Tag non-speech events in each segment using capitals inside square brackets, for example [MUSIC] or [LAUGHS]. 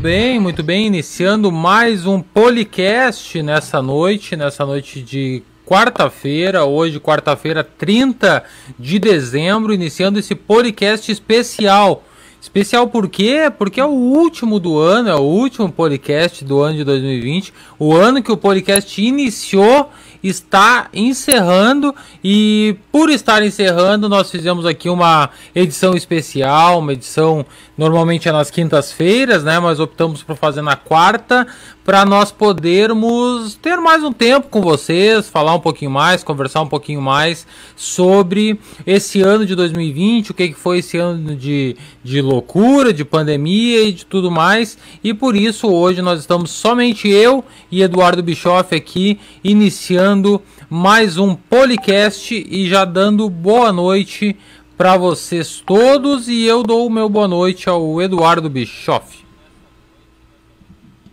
bem, muito bem. Iniciando mais um podcast nessa noite, nessa noite de quarta-feira, hoje, quarta-feira, 30 de dezembro, iniciando esse podcast especial. Especial por quê? Porque é o último do ano, é o último podcast do ano de 2020, o ano que o podcast iniciou está encerrando e por estar encerrando nós fizemos aqui uma edição especial, uma edição normalmente é nas quintas-feiras, né, mas optamos por fazer na quarta para nós podermos ter mais um tempo com vocês, falar um pouquinho mais, conversar um pouquinho mais sobre esse ano de 2020, o que, que foi esse ano de, de loucura, de pandemia e de tudo mais. E por isso hoje nós estamos somente eu e Eduardo Bischoff aqui iniciando mais um podcast e já dando boa noite para vocês todos e eu dou o meu boa noite ao Eduardo Bischoff.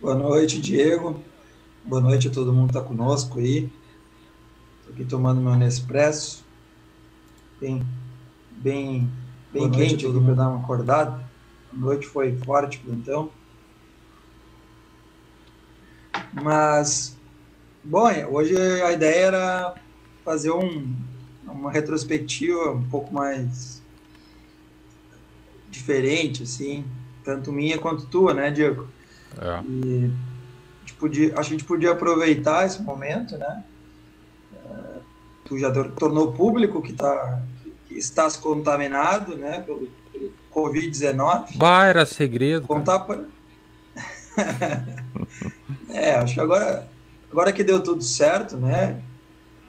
Boa noite, Diego. Boa noite a todo mundo que está conosco aí. Estou aqui tomando meu Nespresso. Bem, bem, bem quente aqui para dar uma acordada. A noite foi forte, então. Mas, bom, hoje a ideia era fazer um, uma retrospectiva um pouco mais diferente, assim, tanto minha quanto tua, né, Diego? É. E a gente, podia, a gente podia aproveitar esse momento, né? É, tu já tornou público que, tá, que estás contaminado, né, pelo, pelo Covid-19. Bah, era segredo. Contar pra... [LAUGHS] é, acho que agora, agora que deu tudo certo, né?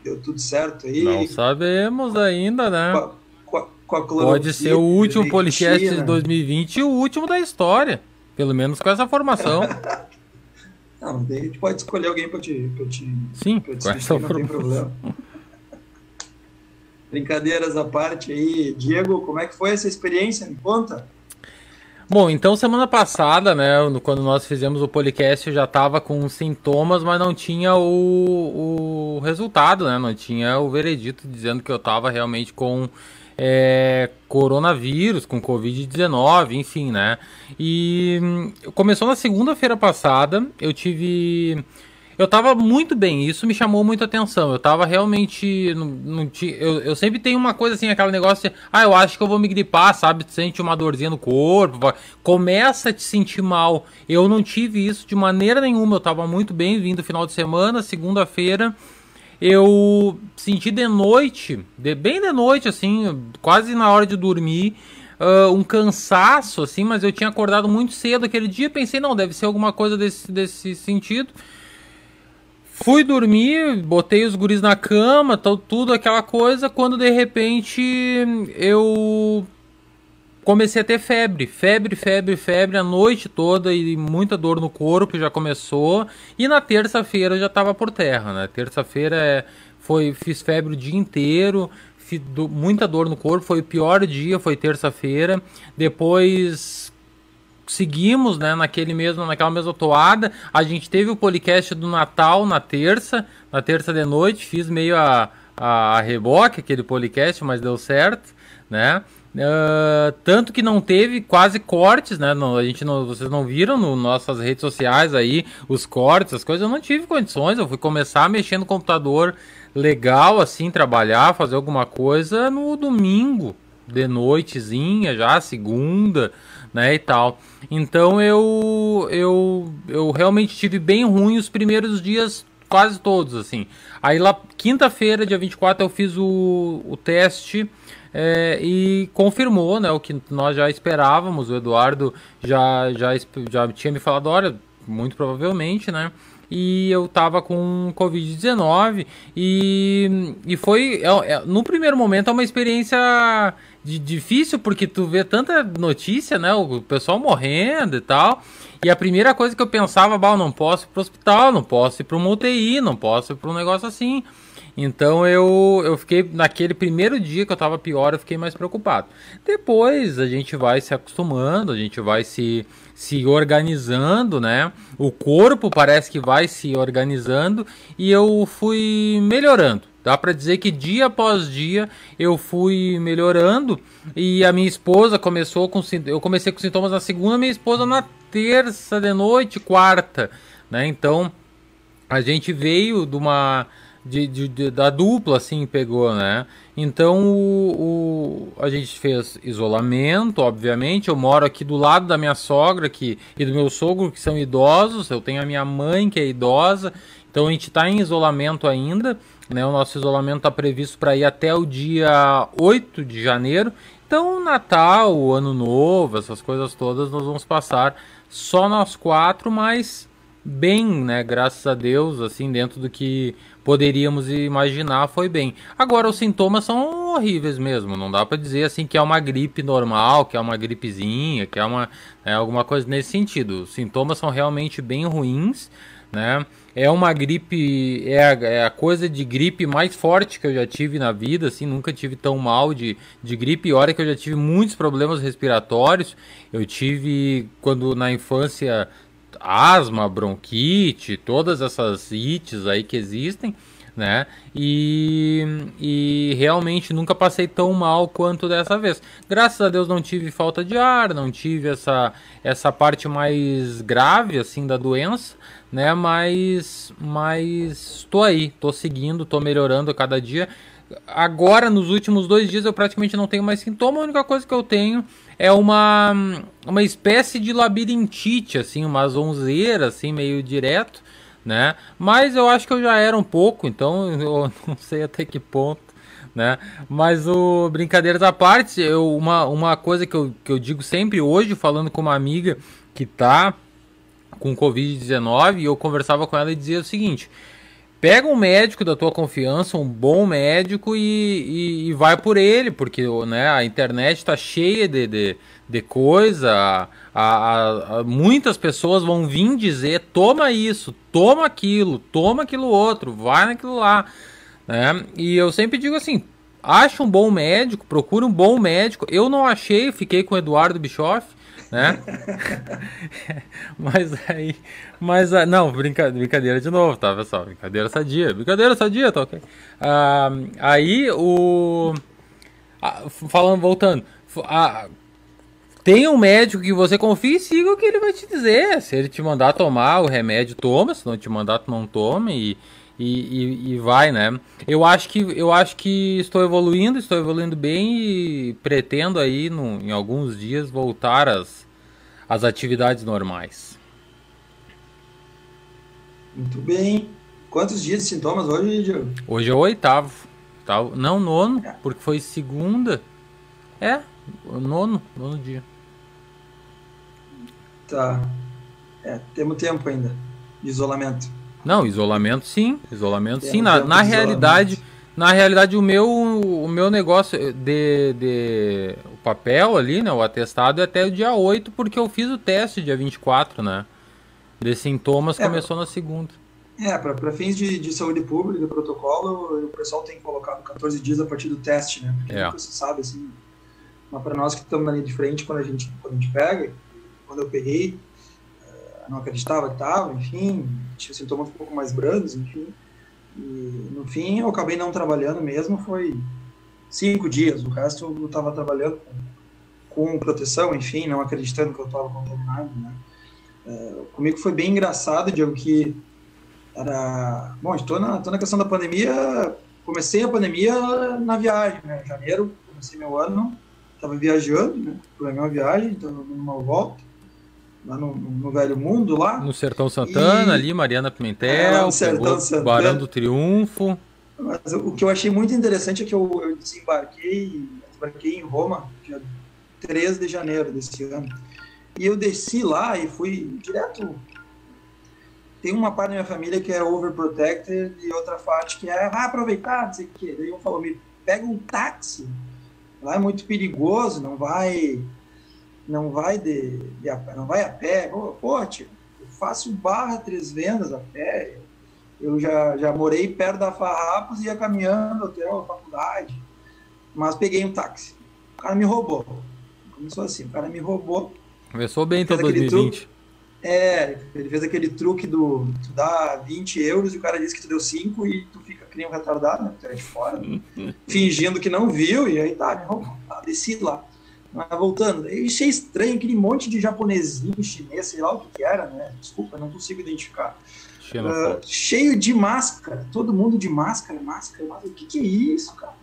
Deu tudo certo aí. Não sabemos ainda, né? Com a, com a Pode ser o último podcast de 2020 e o último da história. Pelo menos com essa formação. [LAUGHS] não, daí a gente pode escolher alguém para te, pra te. Sim, pra te essa não tem problema. Brincadeiras à parte aí, Diego, como é que foi essa experiência? Me conta. Bom, então semana passada, né, quando nós fizemos o podcast, eu já estava com sintomas, mas não tinha o, o resultado, né? Não tinha o veredito dizendo que eu estava realmente com é, coronavírus, com Covid-19, enfim, né? E hum, começou na segunda-feira passada, eu tive. Eu tava muito bem, isso me chamou muita atenção. Eu tava realmente. Não, não eu, eu sempre tenho uma coisa assim, aquele negócio ah, eu acho que eu vou me gripar, sabe? Tu sente uma dorzinha no corpo, começa a te sentir mal. Eu não tive isso de maneira nenhuma, eu tava muito bem vindo final de semana, segunda-feira eu senti de noite, de, bem de noite, assim, quase na hora de dormir, uh, um cansaço, assim, mas eu tinha acordado muito cedo aquele dia, pensei, não, deve ser alguma coisa desse, desse sentido. Fui dormir, botei os guris na cama, tudo aquela coisa, quando de repente eu comecei a ter febre, febre, febre, febre a noite toda e muita dor no corpo já começou. E na terça-feira já estava por terra, né? Terça-feira é, foi fiz febre o dia inteiro, muita dor no corpo, foi o pior dia, foi terça-feira. Depois seguimos, né, naquele mesmo, naquela mesma toada. A gente teve o podcast do Natal na terça, na terça de noite, fiz meio a, a, a reboque aquele podcast, mas deu certo, né? Uh, tanto que não teve quase cortes, né? Não, a gente não, vocês não viram no nossas redes sociais aí os cortes, as coisas. Eu não tive condições. Eu fui começar a mexer no computador legal, assim, trabalhar, fazer alguma coisa no domingo de noitezinha, já segunda, né? E tal. Então eu eu eu realmente tive bem ruim os primeiros dias, quase todos, assim. Aí lá quinta-feira, dia 24, eu fiz o, o teste é, e confirmou né, o que nós já esperávamos. O Eduardo já, já, já tinha me falado, olha, muito provavelmente, né? E eu tava com Covid-19 e, e foi, é, é, no primeiro momento, é uma experiência de, difícil porque tu vê tanta notícia, né? O pessoal morrendo e tal. E a primeira coisa que eu pensava, bah, não posso ir pro hospital, não posso ir para uma UTI, não posso ir um negócio assim. Então eu, eu fiquei, naquele primeiro dia que eu tava pior, eu fiquei mais preocupado. Depois a gente vai se acostumando, a gente vai se, se organizando, né? O corpo parece que vai se organizando e eu fui melhorando. Dá para dizer que dia após dia eu fui melhorando e a minha esposa começou com eu comecei com sintomas na segunda, minha esposa na terça de noite, quarta, né? Então a gente veio de uma de, de, de, da dupla assim pegou, né? Então o, o, a gente fez isolamento, obviamente. Eu moro aqui do lado da minha sogra que, e do meu sogro que são idosos. Eu tenho a minha mãe que é idosa. Então a gente está em isolamento ainda. Né? O nosso isolamento está previsto para ir até o dia 8 de janeiro. Então, Natal, Ano Novo, essas coisas todas nós vamos passar só nós quatro, mas bem, né? Graças a Deus, assim, dentro do que poderíamos imaginar, foi bem. Agora, os sintomas são horríveis mesmo. Não dá para dizer assim que é uma gripe normal, que é uma gripezinha, que é uma é alguma coisa nesse sentido. Os sintomas são realmente bem ruins, né? É uma gripe, é a, é a, coisa de gripe mais forte que eu já tive na vida, assim, nunca tive tão mal de, de gripe. E olha que eu já tive muitos problemas respiratórios. Eu tive, quando na infância, asma, bronquite, todas essas ites aí que existem né? E, e realmente nunca passei tão mal quanto dessa vez. Graças a Deus não tive falta de ar, não tive essa, essa parte mais grave assim da doença, né? Mas mas estou aí, estou seguindo, estou melhorando a cada dia. Agora, nos últimos dois dias, eu praticamente não tenho mais sintoma. A única coisa que eu tenho é uma, uma espécie de labirintite, assim, uma zonzeira, assim, meio direto né? Mas eu acho que eu já era um pouco, então [LAUGHS] eu não sei até que ponto, né? Mas o brincadeiras à parte, eu, uma, uma coisa que eu, que eu digo sempre hoje, falando com uma amiga que tá com Covid-19, e eu conversava com ela e dizia o seguinte: pega um médico da tua confiança, um bom médico, e, e, e vai por ele, porque né, a internet está cheia de, de, de coisa. A, a, a, muitas pessoas vão vir dizer: toma isso, toma aquilo, toma aquilo outro, vai naquilo lá. Né? E eu sempre digo assim: acha um bom médico, procura um bom médico. Eu não achei, fiquei com o Eduardo Bischoff né? [LAUGHS] mas aí, mas não, brinca, brincadeira de novo, tá, pessoal? Brincadeira sadia, brincadeira sadia, tá ok? Ah, aí o. Ah, falando, voltando. Ah, tem um médico que você confia e siga o que ele vai te dizer. Se ele te mandar tomar o remédio, toma. Se não te mandar, não tome. E, e, e, vai, né? Eu acho que eu acho que estou evoluindo, estou evoluindo bem e pretendo aí no, em alguns dias voltar às, às atividades normais. Muito bem. Quantos dias de sintomas hoje, Diego? Hoje é o oitavo. Tá? Não, nono, porque foi segunda. É, nono, nono dia. Tá. É, temos tempo ainda de isolamento. Não, isolamento sim, isolamento sim. Na, na realidade, na realidade o meu o meu negócio de, de o papel ali, né, o atestado é até o dia 8 porque eu fiz o teste dia 24, né? De sintomas é, começou na segunda. É, para fins de, de saúde pública, protocolo, o pessoal tem colocado 14 dias a partir do teste, né? Porque é. você sabe assim, mas para nós que estamos linha de frente quando a gente quando a gente pega, quando eu peguei, não acreditava que estava, enfim, tinha sintomas um pouco mais brandos, enfim. E, no fim, eu acabei não trabalhando mesmo, foi cinco dias. O resto eu estava trabalhando com, proteção, enfim, não acreditando que eu estava contaminado, né? É, comigo foi bem engraçado, Diego, que era... Bom, estou na, tô na questão da pandemia, comecei a pandemia na viagem, né? Em janeiro, comecei meu ano, estava viajando, né? Uma viagem, estava numa volta lá no, no, Velho Mundo, lá. No Sertão Santana, e... ali, Mariana Pimentel, no Sertão Santana. Barão do Triunfo. Mas o que eu achei muito interessante é que eu, eu desembarquei, desembarquei em Roma, dia 13 de janeiro desse ano. E eu desci lá e fui direto. Tem uma parte da minha família que é overprotected e outra parte que é ah, aproveitar, não sei o quê. Daí um falou, me pega um táxi. Lá é muito perigoso, não vai não vai de, de a, não vai a pé. Pô, pô tio, eu faço barra três vendas a pé. Eu já, já morei perto da Farrapos e ia caminhando até a faculdade. Mas peguei um táxi. O cara me roubou. Começou assim, o cara me roubou. Começou bem então 2020. é, ele fez aquele truque do tu dá 20 euros e o cara disse que tu deu 5 e tu fica que nem um retardado, né? Tu é de fora, [LAUGHS] fingindo que não viu, e aí tá, me roubou. Tá, desci lá. Mas voltando, eu achei estranho aquele monte de japonesinho, chinês, sei lá o que, que era, né? Desculpa, não consigo identificar. Uh, cheio de máscara, todo mundo de máscara, máscara, máscara. O que, que é isso, cara?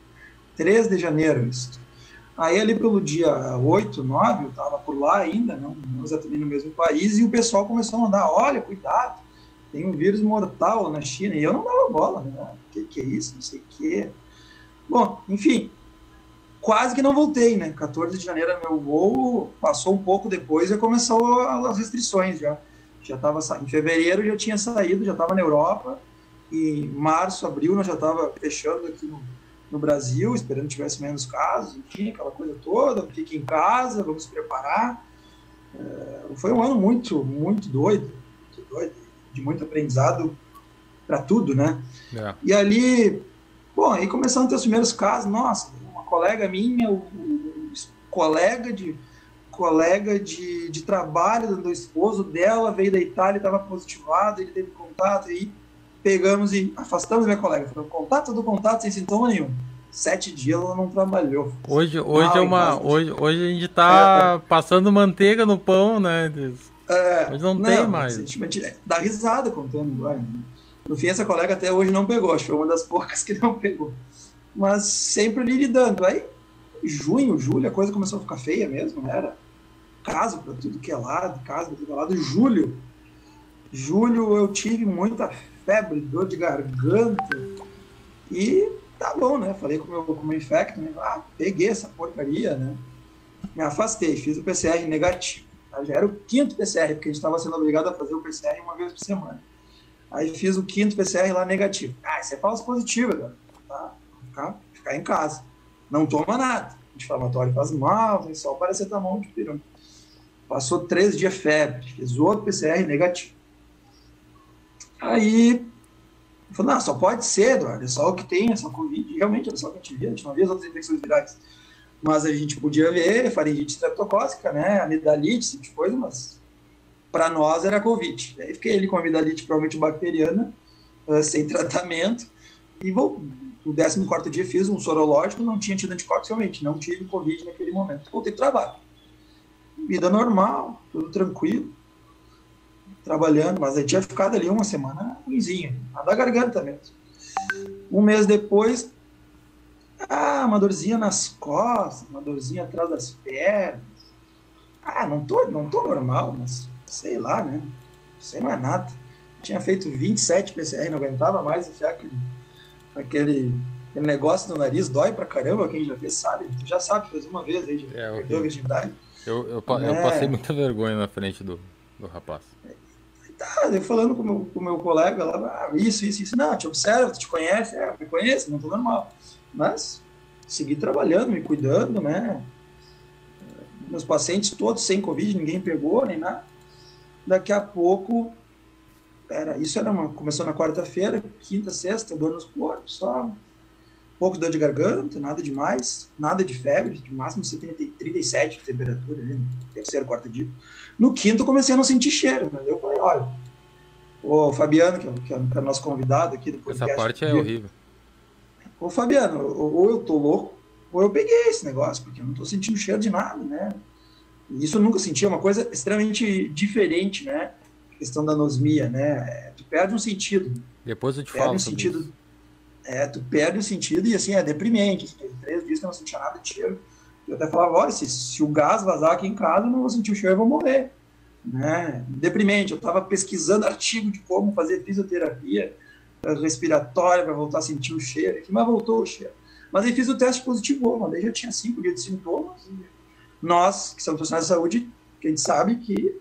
3 de janeiro, isso. Aí, ali pelo dia 8, 9, eu estava por lá ainda, não, não exatamente no mesmo país, e o pessoal começou a mandar: olha, cuidado, tem um vírus mortal na China. E eu não dava bola, né? O que, que é isso? Não sei o quê. Bom, enfim, quase que não voltei, né? 14 de janeiro meu voo, passou um pouco depois e começou as restrições já. Já estava em fevereiro já tinha saído, já estava na Europa. E março, abril nós já estava fechando aqui no, no Brasil, esperando que tivesse menos casos, enfim, aquela coisa toda, fique em casa, vamos se preparar. É, foi um ano muito, muito doido, muito doido, de muito aprendizado para tudo, né? É. E ali, bom, aí começando a ter os primeiros casos, nossa, colega minha, o, o colega de colega de, de trabalho do esposo dela veio da Itália, estava positivado, ele teve contato, aí pegamos e afastamos minha colega. Foi contato do contato sem sintoma nenhum. Sete dias ela não trabalhou. Hoje, hoje é uma. Hoje, hoje a gente tá é, passando manteiga no pão, né? É, hoje não, não tem mais. Dá risada contando. Né? No fim, essa colega até hoje não pegou. Acho que foi uma das poucas que não pegou. Mas sempre ali lidando. Aí, junho, julho, a coisa começou a ficar feia mesmo, né? Era caso para tudo que é lado, caso para tudo que é lado. Julho, julho eu tive muita febre, dor de garganta. E tá bom, né? Falei com o meu, com meu infecto, né? Ah, peguei essa porcaria, né? Me afastei, fiz o PCR negativo. Já era o quinto PCR, porque a gente estava sendo obrigado a fazer o PCR uma vez por semana. Aí fiz o quinto PCR lá negativo. Ah, isso é falso positivo, cara. Tá? Ficar, ficar em casa. Não toma nada. Anti-inflamatório faz mal, tem só paracetamol de pirona. Passou três dias febre, fiz outro PCR negativo. Aí, falou, não, só pode ser, Eduardo, é só o que tem, é só Covid. Realmente, era só o que a gente via, a gente não via as outras infecções virais. Mas a gente podia ver faringite streptocócica, né, amidalite, esse tipo de coisa, mas para nós era Covid. Aí fiquei ali com amidalite provavelmente bacteriana, uh, sem [LAUGHS] tratamento, e vou, no 14 dia fiz um sorológico, não tinha tido anticorpos, realmente, não tive Covid naquele momento. Voltei para trabalho. Vida normal, tudo tranquilo trabalhando, mas aí tinha ficado ali uma semana ruimzinho, a da garganta mesmo. Um mês depois, ah, uma dorzinha nas costas, uma dorzinha atrás das pernas. Ah, não tô, não tô normal, mas sei lá, né? Não é nada. Tinha feito 27 PCR, não aguentava mais enfiar aquele, aquele, aquele negócio no nariz, dói pra caramba, quem já fez sabe. Tu já sabe, fez uma vez aí, já é, perdeu a virgindade. Eu, eu, eu, é. passei muita vergonha na frente do, do rapaz. Tá, eu falando com meu, o com meu colega lá, ah, isso, isso, isso. Não, te observa, te conhece, é, me conhece, não tô normal. Mas segui trabalhando, me cuidando, né? Meus pacientes todos sem Covid, ninguém pegou, nem nada. Daqui a pouco, era, isso era uma, começou na quarta-feira, quinta, sexta, dor nos corpos, só um pouco de dor de garganta, nada demais, nada de febre, de máximo 70, 37 de temperatura, ali, no terceiro, quarto dia. No quinto, eu comecei a não sentir cheiro. Né? Eu falei, olha, o Fabiano, que é, que é, o nosso convidado aqui do podcast. Essa parte é dia, horrível. Ô, Fabiano, ou eu tô louco, ou eu peguei esse negócio, porque eu não tô sentindo cheiro de nada, né? Isso eu nunca senti, é uma coisa extremamente diferente, né? Questão da anosmia, né? Tu perde um sentido. Depois eu te perde falo um sentido. Isso. É, tu perde o sentido e assim, é deprimente. Assim, três dias que eu não sentia nada de cheiro. Eu até falava, olha, se, se o gás vazar aqui em casa, eu não vou sentir o cheiro, eu vou morrer. Né? Deprimente. Eu estava pesquisando artigo de como fazer fisioterapia respiratória para voltar a sentir o cheiro, mas voltou o cheiro. Mas aí fiz o teste positivo, mas aí já tinha cinco dias de sintomas. nós, que somos profissionais de saúde, que a gente sabe que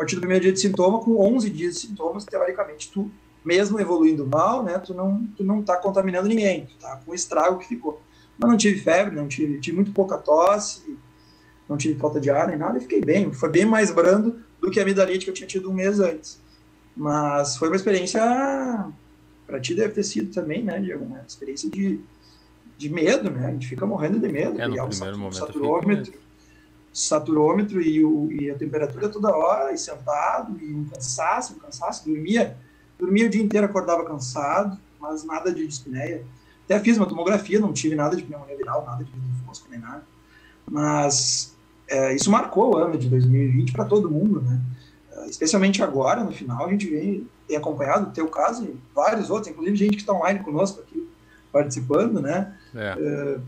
partir do primeiro dia de sintoma, com 11 dias de sintomas, teoricamente, tu, mesmo evoluindo mal, né, tu não, tu não tá contaminando ninguém, tu tá com o estrago que ficou. Mas não tive febre, não tive, tive muito pouca tosse, não tive falta de ar nem nada, e fiquei bem. Foi bem mais brando do que a amidalite que eu tinha tido um mês antes. Mas foi uma experiência, para ti deve ter sido também, né, Diego? Uma experiência de, de medo, né? A gente fica morrendo de medo. É, no primeiro momento saturômetro, saturômetro e, o, e a temperatura toda hora, e sentado, e um cansaço, um cansaço, dormia, dormia o dia inteiro, acordava cansado, mas nada de dispneia. Até fiz uma tomografia, não tive nada de pneumonia viral, nada de vidro fosco, nem nada. Mas é, isso marcou o ano de 2020 para todo mundo, né? Especialmente agora, no final, a gente vem, tem acompanhado o teu caso e vários outros, inclusive gente que está online conosco aqui participando, né? É,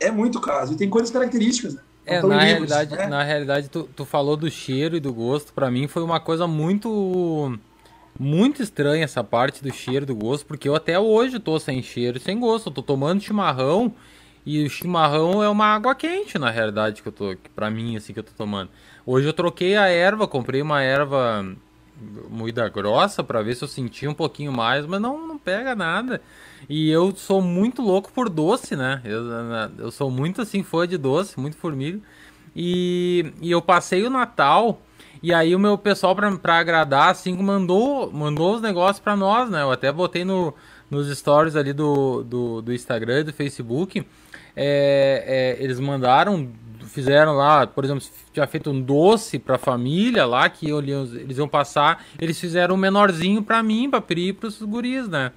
é, é muito caso e tem coisas características, né? É, na, realidade, né? na realidade, tu, tu falou do cheiro e do gosto. Para mim foi uma coisa muito muito estranha essa parte do cheiro do gosto, porque eu até hoje tô sem cheiro e sem gosto. Eu tô tomando chimarrão e o chimarrão é uma água quente, na realidade, que eu tô, que pra mim, assim, que eu tô tomando. Hoje eu troquei a erva, comprei uma erva moída grossa para ver se eu sentia um pouquinho mais, mas não, não pega nada. E eu sou muito louco por doce, né? Eu, eu sou muito assim fã de doce, muito formiga. E, e eu passei o Natal e aí o meu pessoal pra agradar assim mandou mandou os negócios para nós, né? Eu até botei no, nos stories ali do, do, do Instagram e do Facebook é, é, eles mandaram, fizeram lá, por exemplo, tinha feito um doce para a família lá, que eles iam passar, eles fizeram um menorzinho para mim, para Pri e para os guris, né?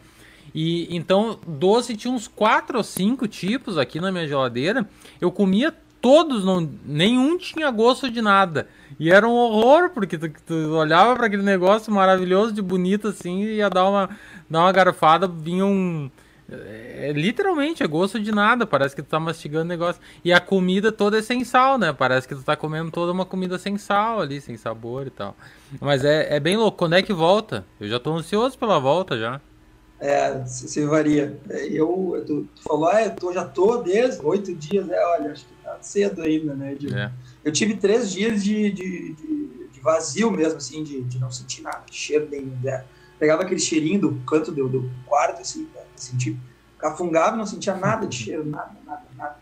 E então, doce tinha uns quatro ou cinco tipos aqui na minha geladeira. Eu comia todos, não, nenhum tinha gosto de nada. E era um horror, porque tu, tu olhava para aquele negócio maravilhoso, de bonito assim, e ia dar uma, dar uma garfada, vinha um é, é, literalmente, é gosto de nada. Parece que tu tá mastigando negócio. E a comida toda é sem sal, né? Parece que tu tá comendo toda uma comida sem sal ali, sem sabor e tal. Mas é, é bem louco. Quando é que volta? Eu já tô ansioso pela volta já. É, se varia. É, eu, tu, tu falou, ah, eu já tô desde oito dias. É, olha, acho que tá cedo ainda, né? De, é. Eu tive três dias de, de, de, de, vazio mesmo, assim, de, de não sentir nada, cheiro nenhum. Né? Pegava aquele cheirinho do canto do, do quarto, assim, né? Sentir cafungava, não sentia nada de cheiro, nada, nada, nada.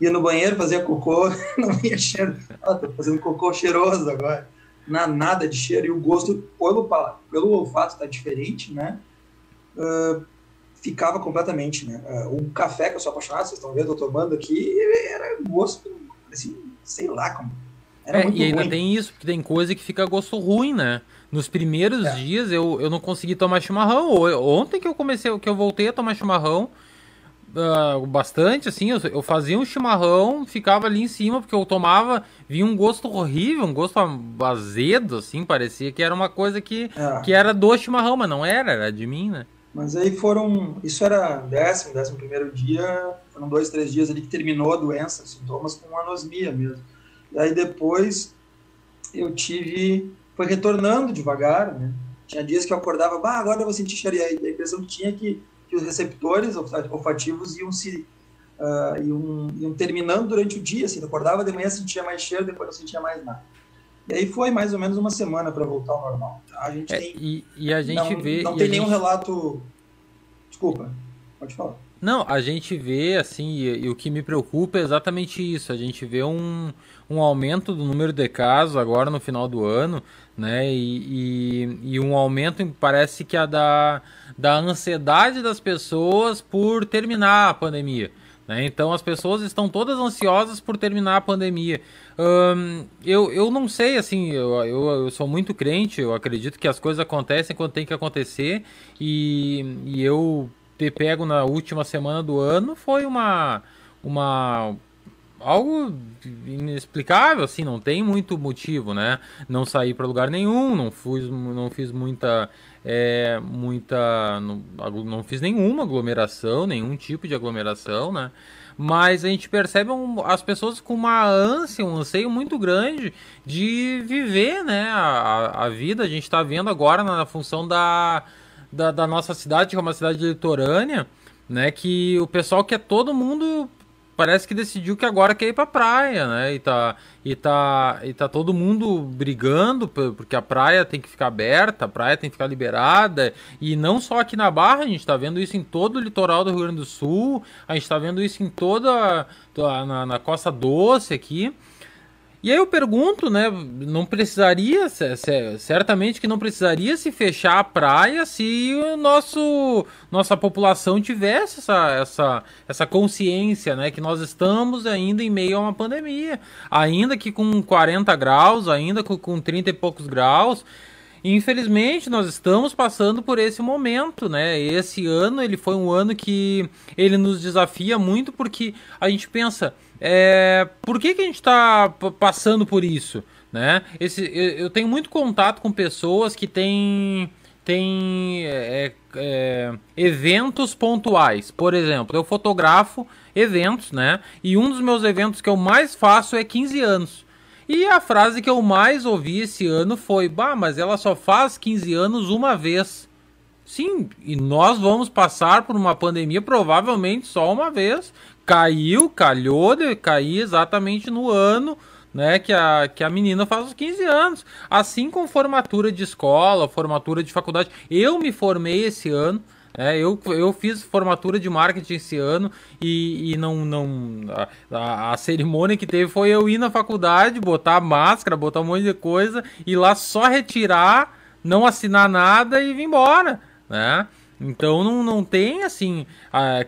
Ia no banheiro, fazia cocô, [LAUGHS] não ia cheiro. Ela tô fazendo cocô cheiroso agora. Na, nada de cheiro. E o gosto, pelo, pelo olfato, tá diferente, né? Uh, ficava completamente, né? Uh, o café que eu sou apaixonado, vocês estão vendo, eu tô tomando aqui, era gosto, assim, sei lá como. Era é, e ainda ruim. tem isso, porque tem coisa que fica gosto ruim, né? Nos primeiros é. dias eu, eu não consegui tomar chimarrão. Ontem que eu comecei, que eu voltei a tomar chimarrão, uh, bastante, assim, eu, eu, fazia um chimarrão, ficava ali em cima, porque eu tomava, vinha um gosto horrível, um gosto azedo, assim, parecia que era uma coisa que, é. que era do chimarrão, mas não era, era de mim, né? Mas aí foram, isso era décimo, décimo primeiro dia, foram dois, três dias ali que terminou a doença, sintomas com anosmia mesmo. E aí depois eu tive foi retornando devagar, né? Tinha dias que eu acordava, bah, agora eu vou sentir cheiro. E a impressão que tinha que, que os receptores olfativos iam se uh, iam, iam, terminando durante o dia, assim, eu acordava de manhã sentia mais cheiro, depois não sentia mais nada. E aí foi mais ou menos uma semana para voltar ao normal. A gente é, tem, e, e, a gente não, vê. Não tem nenhum gente... relato. Desculpa, pode falar. Não, a gente vê, assim, e, e, o que me preocupa é exatamente isso. A gente vê um, um aumento do número de casos agora no final do ano, né? E, e, e um aumento, parece que é da, da ansiedade das pessoas por terminar a pandemia. Né? Então as pessoas estão todas ansiosas por terminar a pandemia. eu, eu não sei, assim, eu, eu, eu, sou muito crente, eu acredito que as coisas acontecem quando tem que acontecer, e, e eu ter pego na última semana do ano foi uma, uma algo inexplicável, assim, não tem muito motivo, né? Não saí para lugar nenhum, não fiz, não fiz muita, é, muita, não, não fiz nenhuma aglomeração, nenhum tipo de aglomeração, né? Mas a gente percebe um, as pessoas com uma ânsia, um anseio muito grande de viver, né? A, a vida, a gente está vendo agora na, na função da, da, da nossa cidade, que é uma cidade litorânea, né? Que o pessoal quer todo mundo parece que decidiu que agora quer ir pra praia, né? E tá, e tá, e tá todo mundo brigando porque a praia tem que ficar aberta, a praia tem que ficar liberada. E não só aqui na Barra, a gente tá vendo isso em todo o litoral do Rio Grande do Sul, a gente tá vendo isso em toda na, na Costa Doce aqui. E aí eu pergunto, né? Não precisaria, certamente que não precisaria se fechar a praia se o nosso nossa população tivesse essa, essa, essa consciência, né? Que nós estamos ainda em meio a uma pandemia, ainda que com 40 graus, ainda com, com 30 e poucos graus. infelizmente nós estamos passando por esse momento, né? Esse ano ele foi um ano que ele nos desafia muito porque a gente pensa, é, por que, que a gente está passando por isso, né? Esse, eu, eu, tenho muito contato com pessoas que têm tem é, é, eventos pontuais. Por exemplo, eu fotografo eventos, né? E um dos meus eventos que eu mais faço é 15 anos. E a frase que eu mais ouvi esse ano foi: Bah, mas ela só faz 15 anos uma vez. Sim, e nós vamos passar por uma pandemia provavelmente só uma vez. Caiu, calhou de cair exatamente no ano né, que a, que a menina faz os 15 anos. Assim com formatura de escola, formatura de faculdade. Eu me formei esse ano. É, eu, eu fiz formatura de marketing esse ano e, e não. não a, a, cerimônia que teve foi eu ir na faculdade, botar máscara, botar um monte de coisa, e lá só retirar, não assinar nada e vir embora. Né? Então não, não tem assim.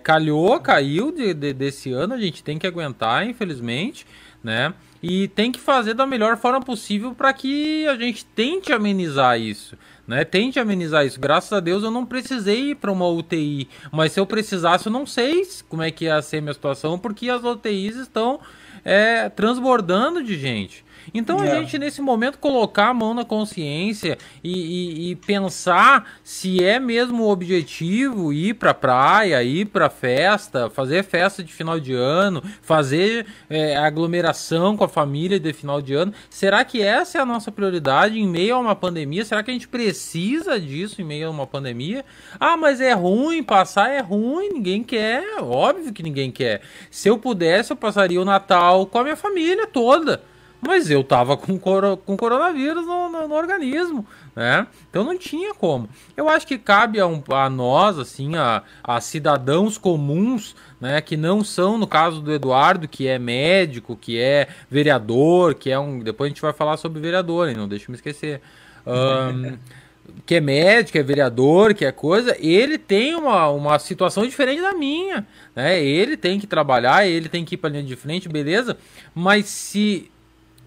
calhou, caiu de, de, desse ano, a gente tem que aguentar, infelizmente. Né? E tem que fazer da melhor forma possível para que a gente tente amenizar isso né? Tente amenizar isso. Graças a Deus eu não precisei ir para uma UTI, mas se eu precisasse eu não sei como é que ia ser a minha situação, porque as UTIs estão é, transbordando de gente. Então a é. gente, nesse momento, colocar a mão na consciência e, e, e pensar se é mesmo o objetivo ir pra praia, ir pra festa, fazer festa de final de ano, fazer é, aglomeração com a família de final de ano. Será que essa é a nossa prioridade em meio a uma pandemia? Será que a gente precisa disso em meio a uma pandemia? Ah, mas é ruim, passar é ruim, ninguém quer. Óbvio que ninguém quer. Se eu pudesse, eu passaria o Natal com a minha família toda mas eu tava com, coro, com coronavírus no, no, no, organismo, né? Então não tinha como. Eu acho que cabe a, um, a nós, assim, a, a, cidadãos comuns, né? Que não são, no caso do Eduardo, que é médico, que é vereador, que é um. Depois a gente vai falar sobre vereador, hein? não deixa eu me esquecer. Um, [LAUGHS] que é médico, é vereador, que é coisa, ele tem uma, uma situação diferente da minha, né? Ele tem que trabalhar, ele tem que ir para linha de frente, beleza? Mas se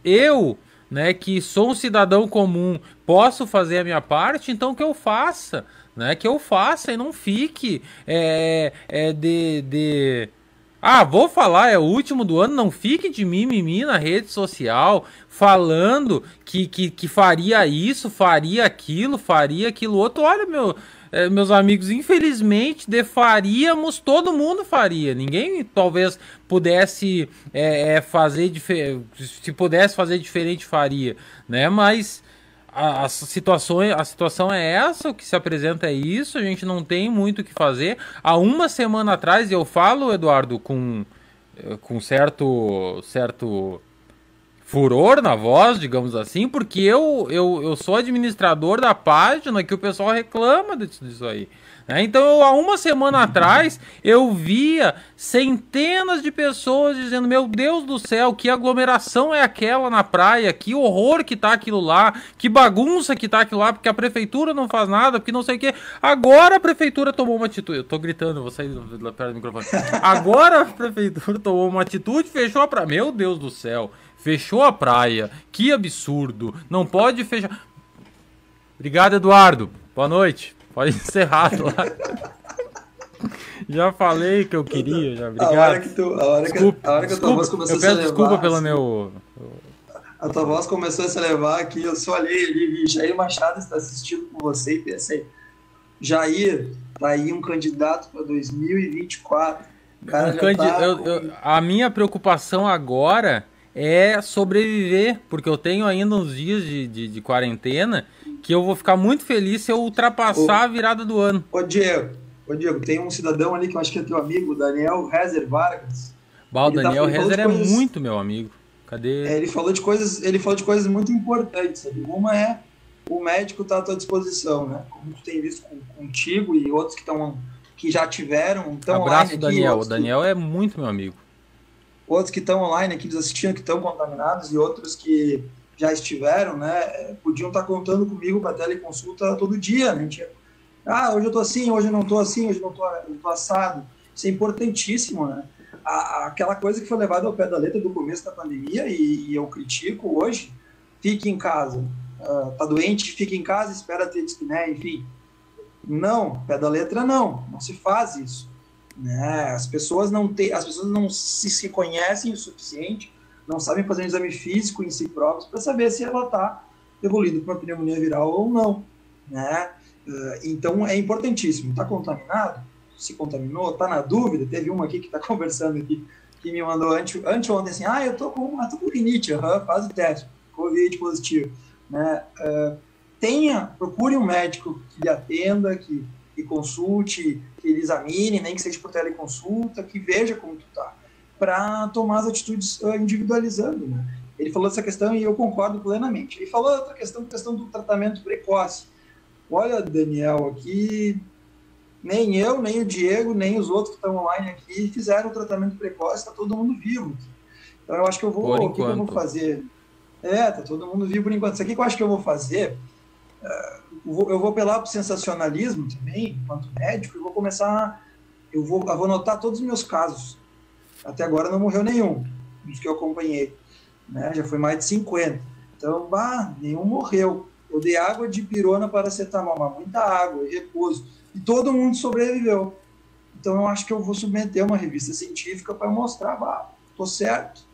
eu, né, que sou um cidadão comum, posso fazer a minha parte, então que eu faça, né? Que eu faça e não fique é, é de, de ah, vou falar, é o último do ano, não fique de mimimi na rede social, falando que, que, que faria isso, faria aquilo, faria aquilo outro. Olha, meu, é, meus amigos, infelizmente, de faríamos, todo mundo faria. Ninguém talvez pudesse é, fazer se pudesse fazer diferente faria, né? Mas a, a, situação, a situação é essa, o que se apresenta é isso, a gente não tem muito o que fazer. Há uma semana atrás, eu falo, Eduardo, com, com certo, certo furor na voz, digamos assim, porque eu, eu, eu sou administrador da página que o pessoal reclama disso, disso aí. Né? Então, eu, há uma semana atrás, eu via centenas de pessoas dizendo: Meu Deus do céu, que aglomeração é aquela na praia, que horror que tá aquilo lá, que bagunça que tá aquilo lá, porque a prefeitura não faz nada, porque não sei o que. Agora a prefeitura tomou uma atitude. Eu tô gritando, vou sair perto do microfone. Agora a prefeitura tomou uma atitude, fechou a praia. Meu Deus do céu. Fechou a praia. Que absurdo. Não pode fechar. Obrigado, Eduardo. Boa noite. Pode [LAUGHS] encerrar lá. já falei que eu queria, já. Obrigado. A hora que, tu, a hora desculpa, que, a hora que desculpa, a tua voz começou a se desculpa pelo assim, meu. A tua voz começou a se levar aqui. Eu só olhei ali vi Jair Machado está assistindo com você e pensei: Jair, tá aí um candidato para 2024. Cara um tá... eu, eu, a minha preocupação agora é sobreviver, porque eu tenho ainda uns dias de, de, de quarentena que eu vou ficar muito feliz se eu ultrapassar ô, a virada do ano. Ô Diego, ô Diego, tem um cidadão ali que eu acho que é teu amigo, Daniel Rezer Vargas. Bah, o tá Daniel tá, Rezer é coisas... muito meu amigo. Cadê? É, ele falou de coisas, ele falou de coisas muito importantes. Sabe? Uma é o médico está à tua disposição, né? Como tu tem visto com, contigo e outros que estão que já tiveram. Então Abraço, Daniel. o Daniel que... é muito meu amigo outros que estão online aqui nos assistindo, que estão contaminados, e outros que já estiveram, né, podiam estar contando comigo para teleconsulta todo dia, né? Ah, hoje eu tô assim, hoje eu não tô assim, hoje eu não tô assado. Isso é importantíssimo, né? A, aquela coisa que foi levada ao pé da letra do começo da pandemia, e, e eu critico hoje, fique em casa. uh, tá doente, fica em casa, espera ter dispneia, enfim. Não, pé da letra não, não se faz isso. Né? As pessoas não têm, as pessoas não se, se conhecem o suficiente, não sabem fazer um exame físico em si próprios para saber se ela está evoluindo para uma pneumonia viral ou não. Né? Uh, então é importantíssimo. Está contaminado? Se contaminou? Está na dúvida? Teve uma aqui que está [LAUGHS] conversando aqui que me mandou ante, anteontem assim: ah, eu tô com, com rinite, uhum, faz o teste, Covid positivo. Né? Uh, tenha, procure um médico que lhe atenda, que, que consulte, que ele examine, nem que seja por teleconsulta, que veja como tu tá, para tomar as atitudes uh, individualizando, né? Ele falou dessa questão e eu concordo plenamente. Ele falou outra questão, questão do tratamento precoce. Olha, Daniel, aqui nem eu, nem o Diego, nem os outros que estão online aqui fizeram o tratamento precoce, está todo mundo vivo. Então eu acho que eu vou, o que, que, eu vou fazer? É, tá todo mundo vivo por enquanto. Isso aqui que eu acho que eu vou fazer, uh, eu, vou, apelar para o sensacionalismo também, enquanto médico, e vou começar, eu vou, eu vou anotar todos os meus casos. Até agora não morreu nenhum, dos que eu acompanhei. Né? Já foi mais de 50. Então, bah, nenhum morreu. Eu dei água de pirona para acetamol, mas muita água e repouso e todo mundo sobreviveu. Então eu acho que eu vou submeter uma revista científica para mostrar, ah, tô certo.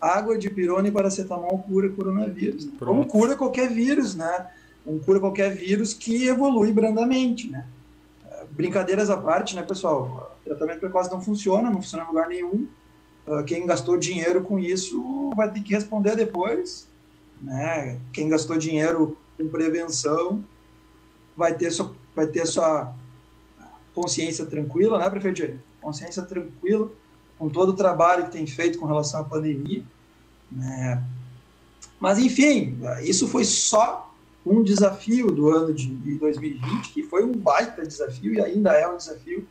Água de pirona e paracetamol cura coronavírus. Né? Como cura qualquer vírus, né? Como cura qualquer vírus que evolui brandamente, né? Brincadeiras à parte, né, pessoal? Tratamento precoce não funciona, não funciona em lugar nenhum. Ah, quem gastou dinheiro com isso vai ter que responder depois, né? Quem gastou dinheiro com prevenção vai ter sua vai ter sua consciência tranquila, né, prefeito? Consciência tranquila com todo o trabalho que tem feito com relação à pandemia. Né? Mas, enfim, isso foi só um desafio do ano de 2020, que foi um baita desafio e ainda é um desafio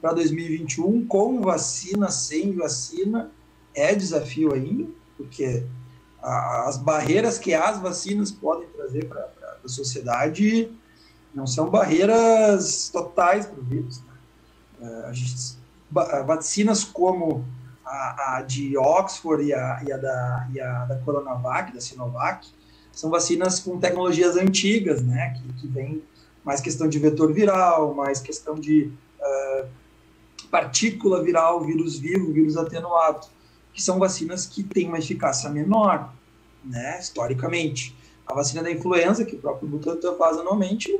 para 2021, com vacina, sem vacina, é desafio ainda, porque as barreiras que as vacinas podem trazer para a sociedade não são barreiras totais para o vírus. Né? A gente, vacinas como a, a, de Oxford e a, e a, da, e a da Coronavac, da Sinovac, são vacinas com tecnologias antigas, né, que, que vem mais questão de vetor viral, mais questão de uh, partícula viral, vírus vivo, vírus atenuado, que são vacinas que têm uma eficácia menor, né, historicamente. A vacina da influenza, que o próprio Butantan faz anualmente,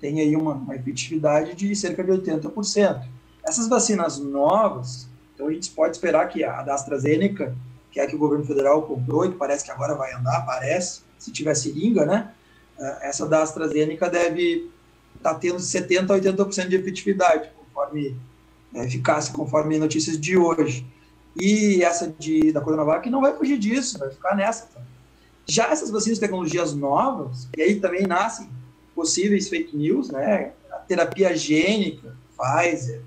tem aí uma, uma efetividade de cerca de 80%. Essas vacinas novas, então a gente pode esperar que a da AstraZeneca, que é a que o governo federal comprou e que parece que agora vai andar, parece, se tiver seringa, né? É, essa da AstraZeneca deve estar tá tendo 70% a 80% de efetividade, conforme é, eficácia, conforme notícias de hoje. E essa de, da Coronavac não vai fugir disso, vai ficar nessa. Tá? Já essas vacinas de tecnologias novas, e aí também nascem possíveis fake news, né? A terapia gênica, Pfizer,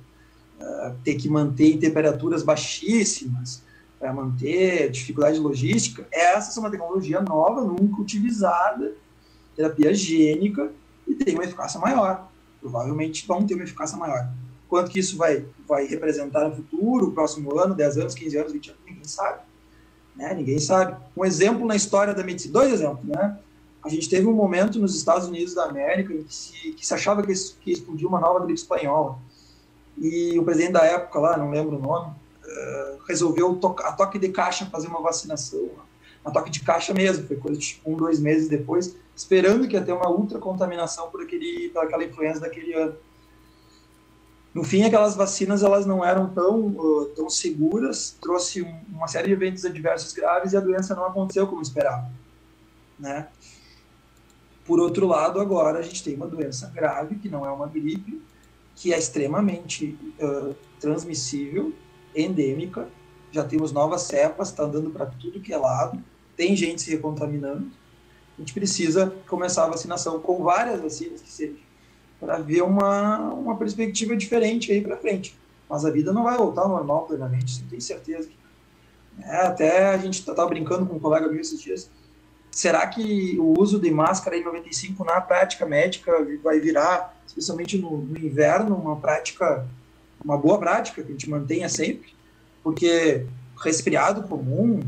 uh, ter que manter em temperaturas baixíssimas para manter dificuldade logística. Essa é uma tecnologia nova, nunca utilizada, terapia gênica, e tem uma eficácia maior. Provavelmente vão ter uma eficácia maior. Quanto que isso vai, vai representar no futuro, próximo ano, 10 anos, 15 anos, 20 anos, ninguém sabe. Né? Ninguém sabe. Um exemplo na história da medicina, dois exemplos, né? a gente teve um momento nos Estados Unidos da América em que se, que se achava que, que explodiu uma nova gripe espanhola. E o presidente da época lá, não lembro o nome, uh, resolveu a toque de caixa fazer uma vacinação. A toque de caixa mesmo, foi coisa de tipo, um, dois meses depois, esperando que ia ter uma ultra contaminação por, aquele, aquela influenza daquele ano. No fim, aquelas vacinas elas não eram tão, uh, tão seguras, trouxe um, uma série de eventos adversos graves e a doença não aconteceu como esperava. Né? Por outro lado, agora a gente tem uma doença grave, que não é uma gripe, que é extremamente uh, transmissível, endêmica. Já temos novas cepas, está andando para tudo que é lado, tem gente se recontaminando. A gente precisa começar a vacinação com várias vacinas que sejam, para ver uma, uma perspectiva diferente aí para frente. Mas a vida não vai voltar ao normal plenamente, isso tenho certeza. É, até a gente estava tá, brincando com um colega meu esses dias será que o uso de máscara N95 na prática médica vai virar, especialmente no, no, inverno, uma prática, uma boa prática que a gente mantenha sempre? Porque resfriado comum,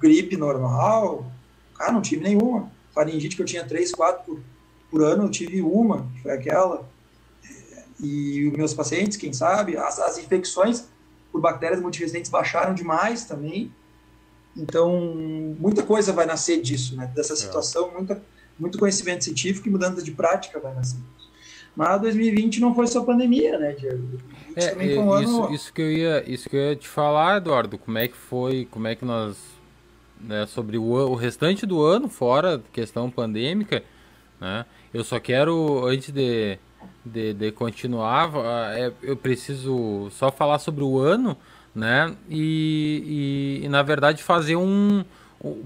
gripe normal, cara, não tive nenhuma. faringite que eu tinha três, quatro por, por ano, eu tive uma, que foi aquela. E os meus pacientes, quem sabe, as, as infecções por bactérias multiresistentes baixaram demais também. Então, muita coisa vai nascer disso, né? Dessa é. situação, muita, muito conhecimento científico e mudança de prática vai nascer. Mas 2020 não foi só pandemia, né, Diego? É, é, isso, ano... isso, que eu ia, isso que eu ia te falar, Eduardo, como é que foi, como é que nós, né, sobre o, o restante do ano, fora questão pandêmica, né, eu só quero, antes de, de, de continuar, é, eu preciso só falar sobre o ano, né, e, e, e na verdade fazer um,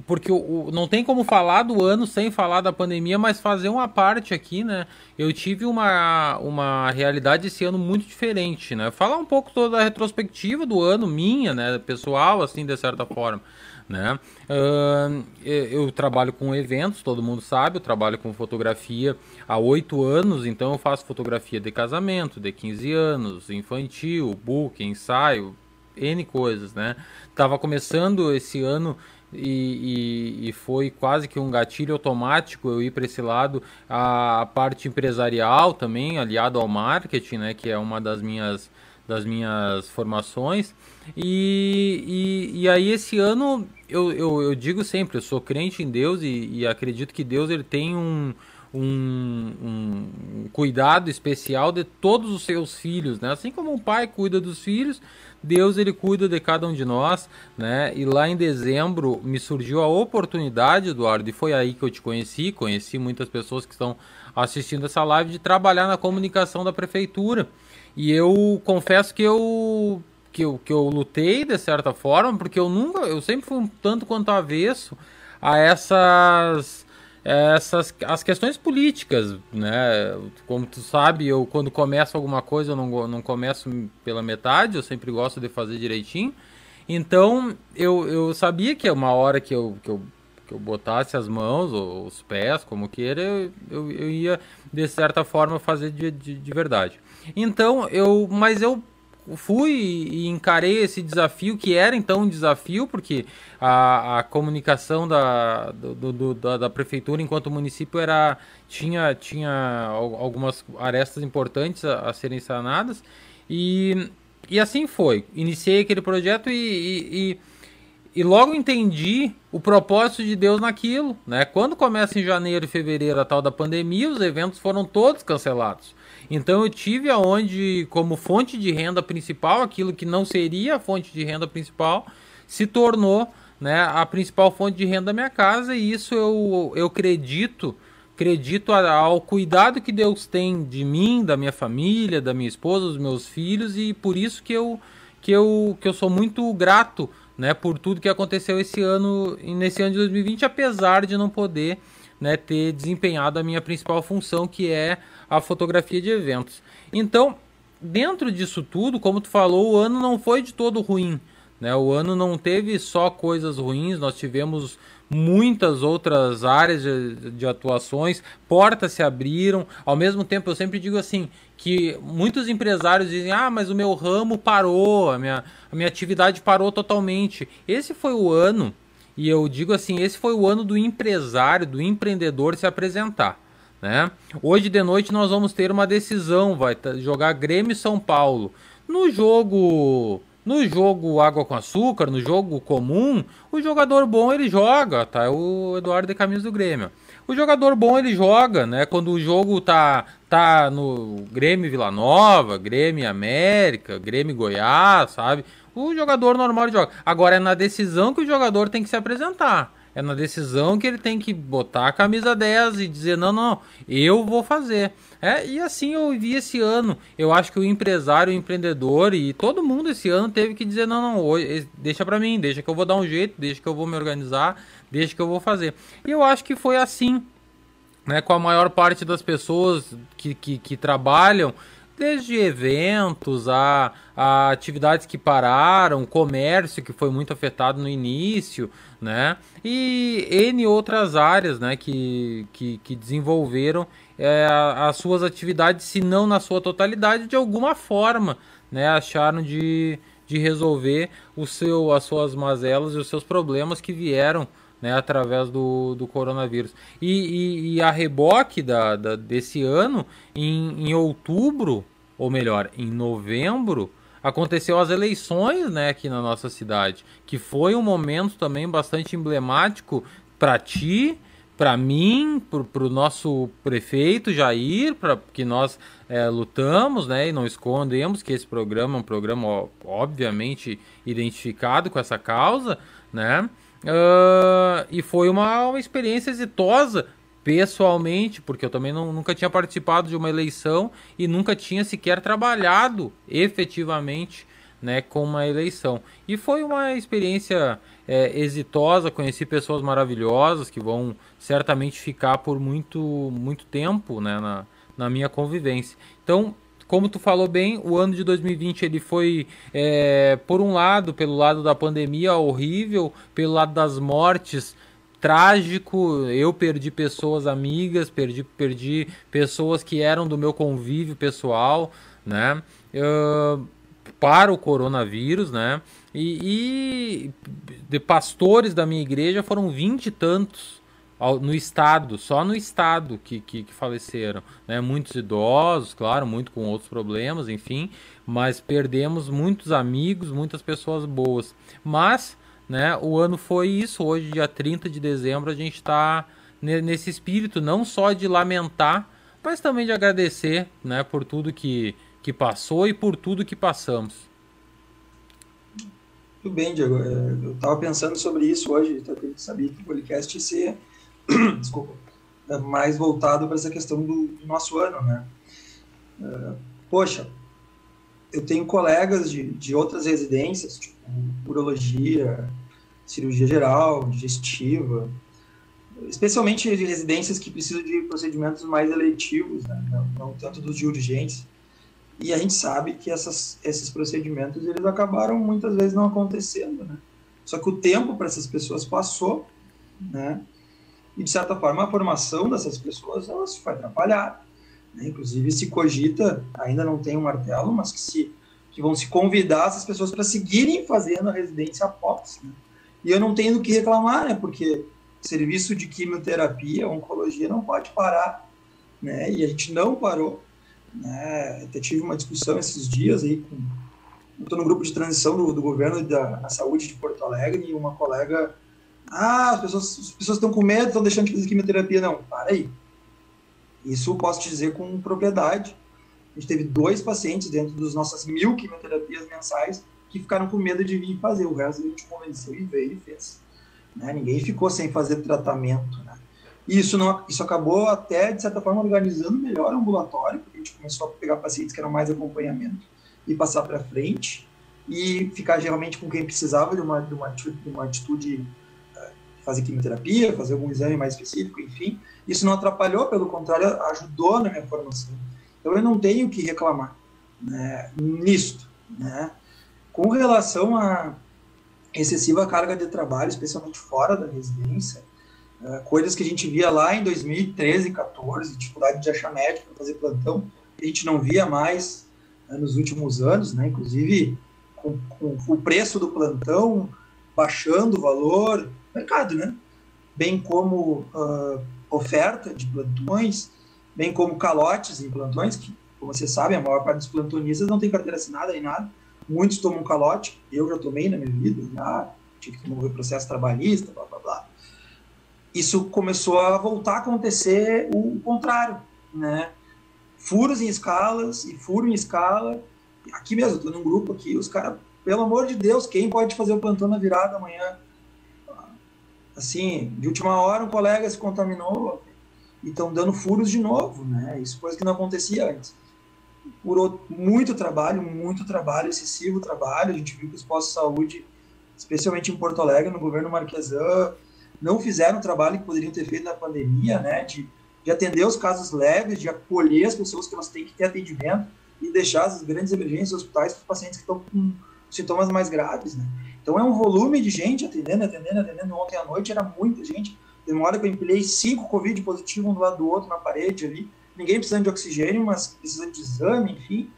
porque o, não tem como falar do ano sem falar da pandemia, mas fazer uma parte aqui, né? Eu tive uma, uma realidade esse ano muito diferente, né? Falar um pouco toda a retrospectiva do ano, minha, né? Pessoal, assim, de certa forma, né? Uh, eu trabalho com eventos, todo mundo sabe, eu trabalho com fotografia há oito anos, então eu faço fotografia de casamento, de 15 anos, infantil, book, ensaio, N coisas, né? Tava começando esse ano e, e, e, foi quase que um gatilho automático eu ir para esse lado. A, a, parte empresarial também aliado ao marketing né que é uma das minhas das minhas formações. E, e, e aí esse ano eu, eu, eu, digo sempre eu sou crente em Deus e, e acredito que Deus ele tem um, um, um cuidado especial de todos os seus filhos né? Assim como um pai cuida dos filhos Deus ele cuida de cada um de nós, né? E lá em dezembro me surgiu a oportunidade, Eduardo, e foi aí que eu te conheci, conheci muitas pessoas que estão assistindo essa live de trabalhar na comunicação da prefeitura. E eu confesso que eu que eu, que eu lutei de certa forma, porque eu nunca, eu sempre fui um tanto quanto avesso a essas essas as questões políticas, né? Como tu sabe, eu quando começo alguma coisa eu não, não começo pela metade, eu sempre gosto de fazer direitinho. Então eu, eu sabia que uma hora que eu, que eu, que eu botasse as mãos ou os pés, como queira, eu, eu, eu ia de certa forma fazer de, de, de verdade. Então eu, mas eu fui e encarei esse desafio, que era então um desafio, porque a, a comunicação da, do, do, da, da, prefeitura enquanto município era, tinha, tinha algumas arestas importantes a, a serem sanadas, e, e assim foi. Iniciei aquele projeto e, e, e e logo entendi o propósito de Deus naquilo, né? Quando começa em janeiro e fevereiro a tal da pandemia, os eventos foram todos cancelados. Então eu tive aonde como fonte de renda principal, aquilo que não seria a fonte de renda principal, se tornou né, a principal fonte de renda da minha casa e isso eu, eu acredito, acredito ao cuidado que Deus tem de mim, da minha família, da minha esposa, dos meus filhos e por isso que eu que eu, que eu sou muito grato né, por tudo que aconteceu esse ano, nesse ano de 2020, apesar de não poder né, ter desempenhado a minha principal função, que é a fotografia de eventos. Então, dentro disso tudo, como tu falou, o ano não foi de todo ruim. Né? O ano não teve só coisas ruins, nós tivemos muitas outras áreas de, de, atuações, portas se abriram. Ao mesmo tempo, eu sempre digo assim que muitos empresários dizem: ah, mas o meu ramo parou, a minha, a minha atividade parou totalmente. Esse foi o ano, e eu digo assim: esse foi o ano do empresário, do empreendedor se apresentar. Né? Hoje de noite nós vamos ter uma decisão, vai jogar Grêmio e São Paulo. No jogo, no jogo água com açúcar, no jogo comum, o jogador bom ele joga, tá? É o Eduardo de Caminhos do Grêmio. O jogador bom ele joga, né? Quando o jogo tá tá no Grêmio Vila Nova, Grêmio América, Grêmio Goiás, sabe? O jogador normal joga. Agora é na decisão que o jogador tem que se apresentar. É na decisão que ele tem que botar a camisa 10 e dizer: não, não, eu vou fazer. É, e assim eu vi esse ano. Eu acho que o empresário, o empreendedor e todo mundo esse ano teve que dizer: não, não, deixa para mim, deixa que eu vou dar um jeito, deixa que eu vou me organizar, deixa que eu vou fazer. E eu acho que foi assim, né, com a maior parte das pessoas que, que, que trabalham desde eventos a, a, atividades que pararam, comércio que foi muito afetado no início, né? E N outras áreas, né, que, que, que desenvolveram é, as suas atividades, se não na sua totalidade, de alguma forma, né, acharam de, de resolver o seu, as suas mazelas e os seus problemas que vieram né, através do, do coronavírus. E, e, e a reboque da, da, desse ano, em, em outubro, ou melhor, em novembro, aconteceu as eleições né, aqui na nossa cidade, que foi um momento também bastante emblemático para ti, para mim, para o nosso prefeito Jair, para que nós é, lutamos, né, e não escondemos que esse programa é um programa obviamente identificado com essa causa, né, uh, e foi uma, uma, experiência exitosa pessoalmente, porque eu também não, nunca tinha participado de uma eleição e nunca tinha sequer trabalhado efetivamente né, com uma eleição. E foi uma experiência é, exitosa, conheci pessoas maravilhosas que vão certamente ficar por muito, muito tempo né, na, na minha convivência. Então, como tu falou bem, o ano de 2020 ele foi, é, por um lado, pelo lado da pandemia horrível, pelo lado das mortes trágico. Eu perdi pessoas amigas, perdi, perdi pessoas que eram do meu convívio pessoal, né? Uh, para o coronavírus, né? E, e, de pastores da minha igreja foram vinte e tantos no estado, só no estado que, que, que, faleceram, né? Muitos idosos, claro, muito com outros problemas, enfim, mas perdemos muitos amigos, muitas pessoas boas. Mas, né? O ano foi isso. Hoje, dia 30 de dezembro, a gente está nesse espírito não só de lamentar, mas também de agradecer, né? Por tudo que que passou e por tudo que passamos. Tudo bem, Diego. É, eu estava pensando sobre isso hoje, sabia que o podcast ia ser [CLEARS THROAT] desculpa, é mais voltado para essa questão do, do nosso ano, né? Uh, poxa, eu tenho colegas de, de outras residências, tipo urologia, cirurgia geral, digestiva, especialmente de residências que precisam de procedimentos mais eletivos, né? não, não tanto dos de urgência e a gente sabe que essas, esses procedimentos eles acabaram muitas vezes não acontecendo, né? Só que o tempo para essas pessoas passou, né? E de certa forma a formação dessas pessoas elas foi atrapalhada. Né? Inclusive se cogita, ainda não tem um martelo, mas que se que vão se convidar essas pessoas para seguirem fazendo a residência após. Né? E eu não tenho do que reclamar, né? Porque serviço de quimioterapia, oncologia não pode parar, né? E a gente não parou né? Até tive uma discussão esses dias aí com. Estou no grupo de transição do, do governo da saúde de Porto Alegre e uma colega. Ah, as pessoas, as pessoas estão com medo, estão deixando de fazer quimioterapia. Não, para aí. Isso posso te dizer com propriedade. A gente teve dois pacientes dentro das nossas mil quimioterapias mensais que ficaram com medo de vir fazer. O resto a gente convenceu e veio e fez. Né? Ninguém ficou sem fazer tratamento. Né? E isso, não, isso acabou até, de certa forma, organizando melhor o ambulatório, porque a gente começou a pegar pacientes que eram mais acompanhamento e passar para frente e ficar geralmente com quem precisava de uma, de uma, de uma atitude, fazer quimioterapia, fazer algum exame mais específico, enfim. Isso não atrapalhou, pelo contrário, ajudou na minha formação. Então eu não tenho que reclamar né, nisto. Né? Com relação à excessiva carga de trabalho, especialmente fora da residência, Uh, coisas que a gente via lá em 2013, 14, dificuldade de achar médico para fazer plantão, a gente não via mais uh, nos últimos anos, né? Inclusive com, com, o preço do plantão baixando o valor, mercado, né? Bem como uh, oferta de plantões, bem como calotes em plantões, que, como você sabe, a maior parte dos plantonistas não tem carteira assinada nem nada. Muitos tomam calote, eu já tomei na minha vida, já tive que mover processo trabalhista, blá blá blá isso começou a voltar a acontecer o contrário, né? Furos em escalas e furo em escala. Aqui mesmo, estou num grupo aqui, os caras, pelo amor de Deus, quem pode fazer o plantão na virada amanhã? Assim, de última hora um colega se contaminou e estão dando furos de novo, né? Isso coisa que não acontecia antes. Por muito trabalho, muito trabalho, excessivo trabalho. A gente viu que os postos de saúde, especialmente em Porto Alegre, no governo Marquesan, não fizeram o trabalho que poderiam ter feito na pandemia, né, de, de atender os casos leves, de acolher as pessoas que elas têm que ter atendimento e deixar as grandes emergências hospitais para os pacientes que estão com sintomas mais graves, né. Então é um volume de gente atendendo, atendendo, atendendo. Ontem à noite era muita gente. Tem uma hora que eu empilhei cinco Covid positivos um do lado do outro na parede ali. Ninguém precisando de oxigênio, mas precisando de exame, enfim.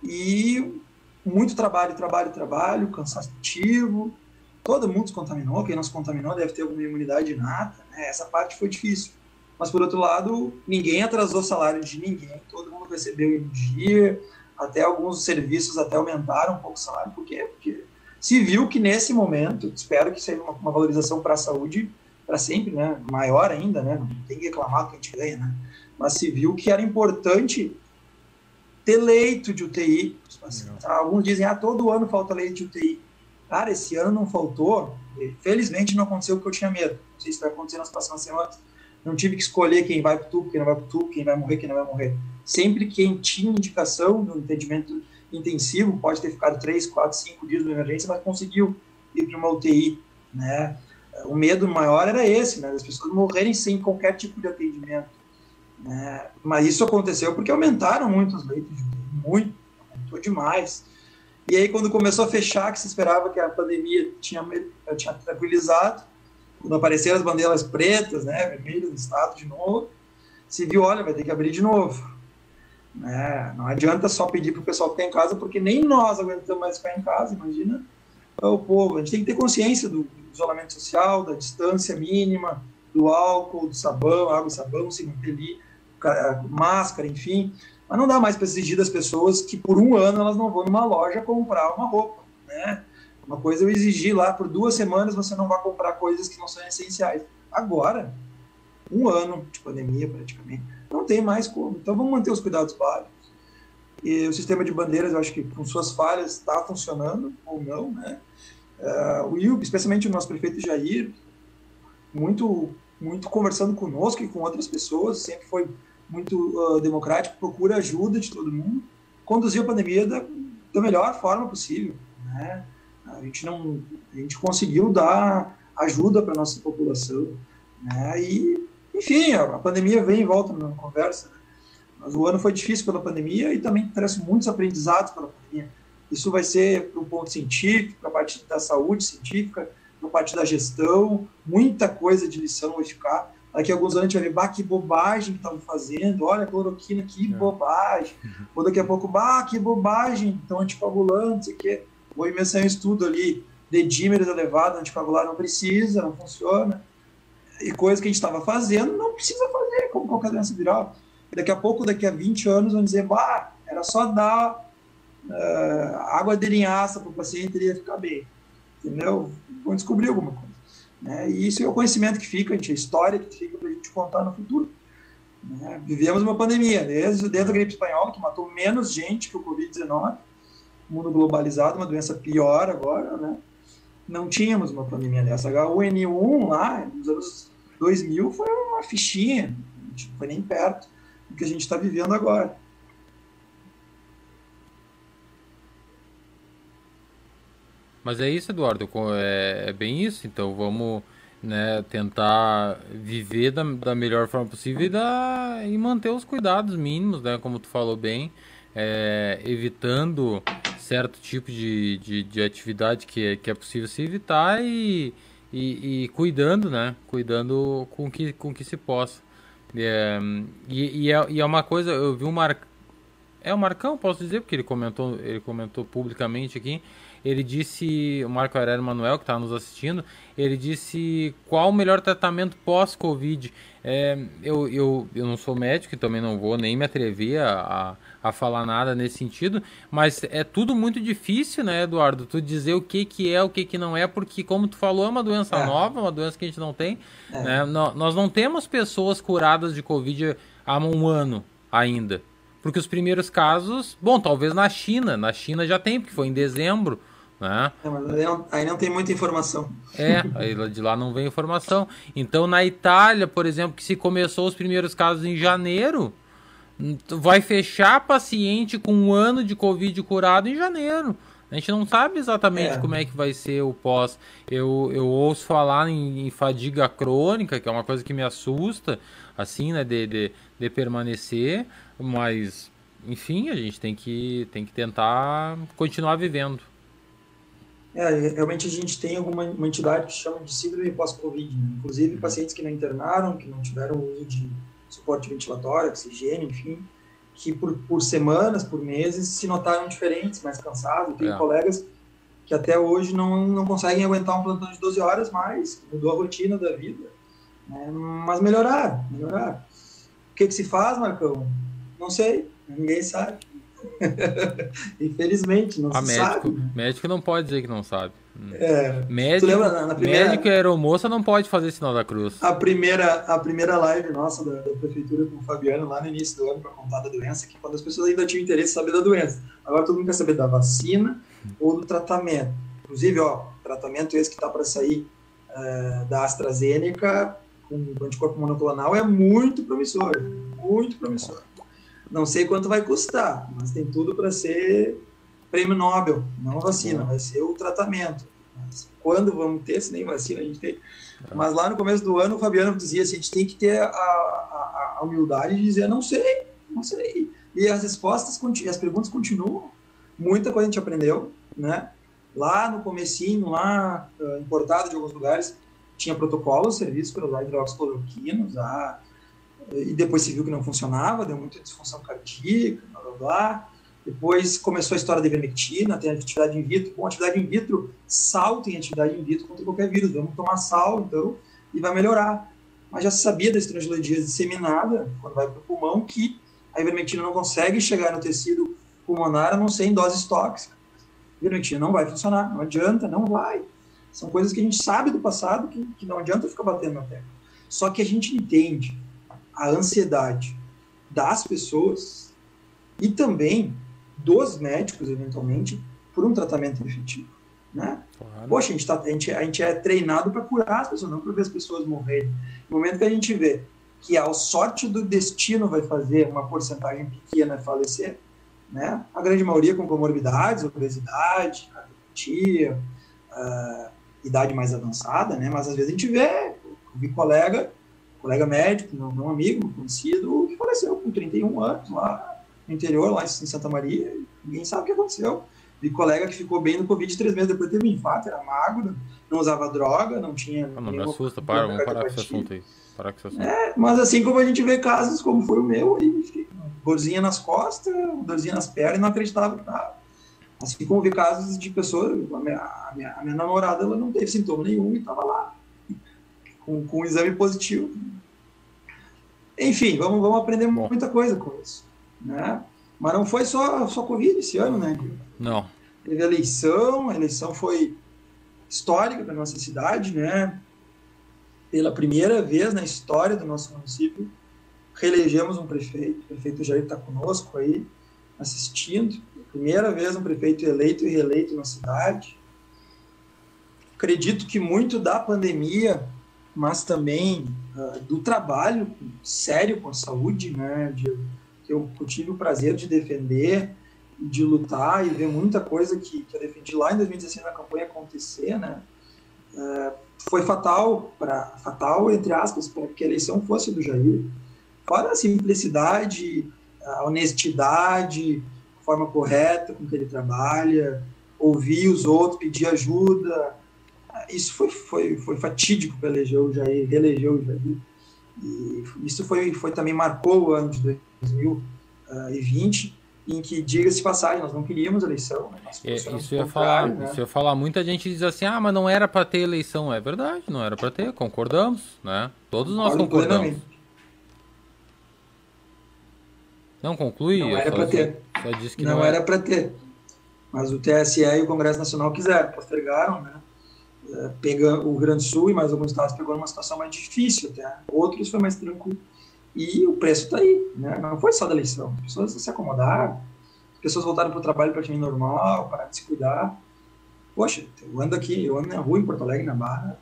E muito trabalho, trabalho, trabalho, cansativo, todo mundo se contaminou, quem não se contaminou deve ter alguma imunidade inata, né? essa parte foi difícil. Mas, por outro lado, ninguém atrasou o salário de ninguém, todo mundo recebeu em dia, até alguns serviços até aumentaram um pouco o salário, por quê? Porque se viu que nesse momento, espero que seja uma, uma valorização para a saúde para sempre, né? maior ainda, né? não tem que reclamar que a gente ganha, né? mas se viu que era importante ter leito de UTI. Alguns dizem, ah, todo ano falta leito de UTI. Cara, esse ano não faltou. Felizmente não aconteceu o que eu tinha medo. Não sei se vai acontecer nas próximas semanas. Não tive que escolher quem vai para o tubo, quem não vai para o tubo, quem vai morrer, quem não vai morrer. Sempre quem tinha indicação do entendimento intensivo, pode ter ficado 3, 4, 5 dias na emergência, mas conseguiu ir para uma UTI. Né? O medo maior era esse, né? das pessoas morrerem sem qualquer tipo de atendimento. Né? Mas isso aconteceu porque aumentaram muito os leitos muito, aumentou demais. E aí, quando começou a fechar, que se esperava que a pandemia tinha, tinha tranquilizado, quando apareceram as bandeiras pretas, né, vermelhas no estado de novo, se viu, olha, vai ter que abrir de novo. Né? Não adianta só pedir para o pessoal ficar em casa, porque nem nós aguentamos mais ficar em casa, imagina o povo. A gente tem que ter consciência do isolamento social, da distância mínima, do álcool, do sabão, água e sabão, se manter ali, máscara, enfim. Mas não dá mais para exigir das pessoas que por um ano elas não vão numa loja comprar uma roupa, né? Uma coisa eu exigir lá por duas semanas você não vai comprar coisas que não são essenciais. Agora, um ano de pandemia praticamente, não tem mais como. Então vamos manter os cuidados básicos. E o sistema de bandeiras, eu acho que com suas falhas está funcionando ou não, né? Uh, o IUB, especialmente o nosso prefeito Jair, muito muito conversando conosco e com outras pessoas, sempre foi muito uh, democrático, procura ajuda de todo mundo, conduziu a pandemia da, da melhor forma possível, né? A gente não, a gente conseguiu dar ajuda para nossa população, né? E enfim, a, pandemia vem e volta na conversa. Né? Mas o ano foi difícil pela pandemia e também trouxe muitos aprendizados pela pandemia. Isso vai ser para o ponto científico, para a parte da saúde científica, para a parte da gestão, muita coisa de lição vai ficar. Daqui a alguns anos a gente vai ver, bah, que bobagem que estavam fazendo, olha a cloroquina, que é. bobagem. Uhum. Ou daqui a pouco, bah, que bobagem, estão anticoagulando, não sei o quê. Vou inventar um estudo ali, dedímeros elevado, anticoagular não precisa, não funciona. E coisa que a gente estava fazendo, não precisa fazer, como qualquer doença viral. E daqui a pouco, daqui a 20 anos, vão dizer, bah, era só dar uh, água de linhaça para o paciente ele ia ficar bem. Entendeu? Vão descobrir alguma coisa. Né? E isso é o conhecimento que fica, a, gente, a história que fica para a gente contar no futuro. Né? Vivemos uma pandemia, desde, desde a gripe espanhola, que matou menos gente que o Covid-19, mundo globalizado, uma doença pior agora, né? Não tínhamos uma pandemia dessa. H1N1 lá, nos anos 2000, foi uma fichinha, não foi nem perto do que a gente está vivendo agora. Mas é isso, Eduardo, é, é bem isso. Então vamos né, tentar viver da, da melhor forma possível e, da, e manter os cuidados mínimos, né, como tu falou bem, é, evitando certo tipo de, de, de, atividade que é, que é possível se evitar e, e, e cuidando, né, cuidando com que, com que se possa. É, e, e, é, e é uma coisa, eu vi um Mar... É o Marcão, posso dizer, porque ele comentou, ele comentou publicamente aqui ele disse, o Marco Aurélio Manuel, que está nos assistindo, ele disse qual o melhor tratamento pós-Covid. É, eu, eu, eu não sou médico e também não vou nem me atrever a, a, a, falar nada nesse sentido, mas é tudo muito difícil, né, Eduardo? Tu dizer o que, que é, o que, que não é, porque, como tu falou, é uma doença é. nova, uma doença que a gente não tem. É. Né? Nós não temos pessoas curadas de Covid há um ano ainda. Porque os primeiros casos, bom, talvez na China, na China já tem, porque foi em dezembro. Né? É, mas aí não, aí não, tem muita informação. É, aí de lá não vem informação. Então, na Itália, por exemplo, que se começou os primeiros casos em janeiro, vai fechar paciente com um ano de Covid curado em janeiro. A gente não sabe exatamente é. como é que vai ser o pós. Eu, eu ouço falar em, em, fadiga crônica, que é uma coisa que me assusta, assim, né, de, de, de permanecer, mas, enfim, a gente tem que, tem que tentar continuar vivendo. É, realmente a gente tem alguma uma entidade que chama de síndrome pós-Covid, né? inclusive pacientes que não internaram, que não tiveram uso de suporte ventilatório, oxigênio, enfim, que por, por semanas, por meses, se notaram diferentes, mais cansados. Tem é. colegas que até hoje não, não conseguem aguentar um plantão de 12 horas mais, mudou a rotina da vida. Né? Mas melhorar, melhorar. O que, que se faz, Marcão? Não sei, ninguém sabe. [LAUGHS] Infelizmente, não a se médico, sabe. Né? Médico não pode dizer que não sabe. É, médico, na, na primeira... médico e aeromoça não pode fazer sinal da cruz. A primeira, a primeira live nossa da, da prefeitura com o Fabiano lá no início do ano para contar da doença, que quando as pessoas ainda tinham interesse em saber da doença. Agora todo mundo quer saber da vacina ou do tratamento. Inclusive, ó, tratamento esse que está para sair uh, da AstraZeneca com anticorpo monoclonal é muito promissor, muito promissor. Não sei quanto vai custar, mas tem tudo para ser prêmio Nobel, não vacina, vai ser o tratamento. Mas quando vamos ter, se nem vacina a gente tem. Mas lá no começo do ano, o Fabiano dizia assim, a gente tem que ter a, a, a humildade de dizer, não sei, não sei. E as respostas, as perguntas continuam. Muita coisa a gente aprendeu, né? Lá no comecinho, lá uh, importado de alguns lugares, tinha protocolo, serviço para usar hidroxicloroquinos, ah, e depois se viu que não funcionava, deu muita disfunção cardíaca, blá blá blá. Depois começou a história da ivermectina, tem atividade in vitro. Bom, atividade in vitro, sal tem atividade in vitro contra qualquer vírus. Vamos tomar sal, então, e vai melhorar. Mas já se sabia da estrangeloidíase disseminada, quando vai para o pulmão, que a ivermectina não consegue chegar no tecido pulmonar a não ser em doses tóxicas. A ivermectina não vai funcionar, não adianta, não vai. São coisas que a gente sabe do passado que, que não adianta ficar batendo na tecla. Só que a gente entende a ansiedade das pessoas e também dos médicos, eventualmente, por um tratamento efetivo. Né? Claro. Poxa, a gente, tá, a, gente, a gente é treinado para curar as pessoas, não para ver as pessoas morrerem. No momento que a gente vê que a sorte do destino vai fazer uma porcentagem pequena falecer, né? a grande maioria com comorbidades, obesidade, cardiopatia, uh, idade mais avançada, né? mas às vezes a gente vê, vi colega, colega médico, não, não amigo, conhecido, que faleceu com 31 anos lá no interior, lá em Santa Maria, ninguém sabe o que aconteceu. Vi colega que ficou bem no Covid três meses depois teve um infarto, era magro, não usava droga, não tinha. Ah, não me assusta, para, vamos parar com esse assunto aí. Parar com esse assunto. É, mas assim como a gente vê casos como foi o meu, aí, dorzinha nas costas, dorzinha nas pernas e não acreditava que tava. Assim como vi casos de pessoas, a minha, a minha, a minha namorada ela não teve sintoma nenhum e estava lá, com, com um exame positivo. Enfim, vamos, vamos aprender Bom. muita coisa com isso né? Mas não foi só, só Covid esse ano, né? Não. Teve eleição, a eleição foi histórica para nossa cidade, né? Pela primeira vez na história do nosso município, reelegemos um prefeito. O prefeito Jair está conosco aí, assistindo. Primeira vez um prefeito eleito e reeleito na cidade. Acredito que muito da pandemia, mas também uh, do trabalho sério com a saúde, né? De, que eu, tive o prazer de defender, de lutar e ver muita coisa que, que eu defendi lá em 2016 na campanha acontecer, né? É, foi fatal para fatal entre aspas para que a eleição fosse do Jair. Fora a simplicidade, a honestidade, a forma correta com que ele trabalha, ouvir os outros, pedir ajuda. Isso foi, foi, foi fatídico para eleger o Jair, reeleger o Jair. E isso foi, foi também marcou o ano de 2020, em que, diga-se passagem, nós não queríamos eleição. Né? É, isso, ia falar, né? isso ia falar, muita gente diz assim, ah, mas não era para ter eleição. É verdade, não era para ter, concordamos, né? Todos nós Concordo concordamos. Plenamente. Não conclui? Não era para ter. Só disse que não, não era para ter. Mas o TSE e o Congresso Nacional quiseram, postergaram, né? É, pega o Rio Grande do Sul e mais alguns estados pegou numa situação mais difícil até. Outros foi mais tranquilo. E o preço está aí, né? Não foi só da eleição. As pessoas se acomodaram, as pessoas voltaram para o trabalho praticamente normal, para se cuidar. Poxa, eu ando aqui, eu ando na rua em Porto Alegre, na Barra,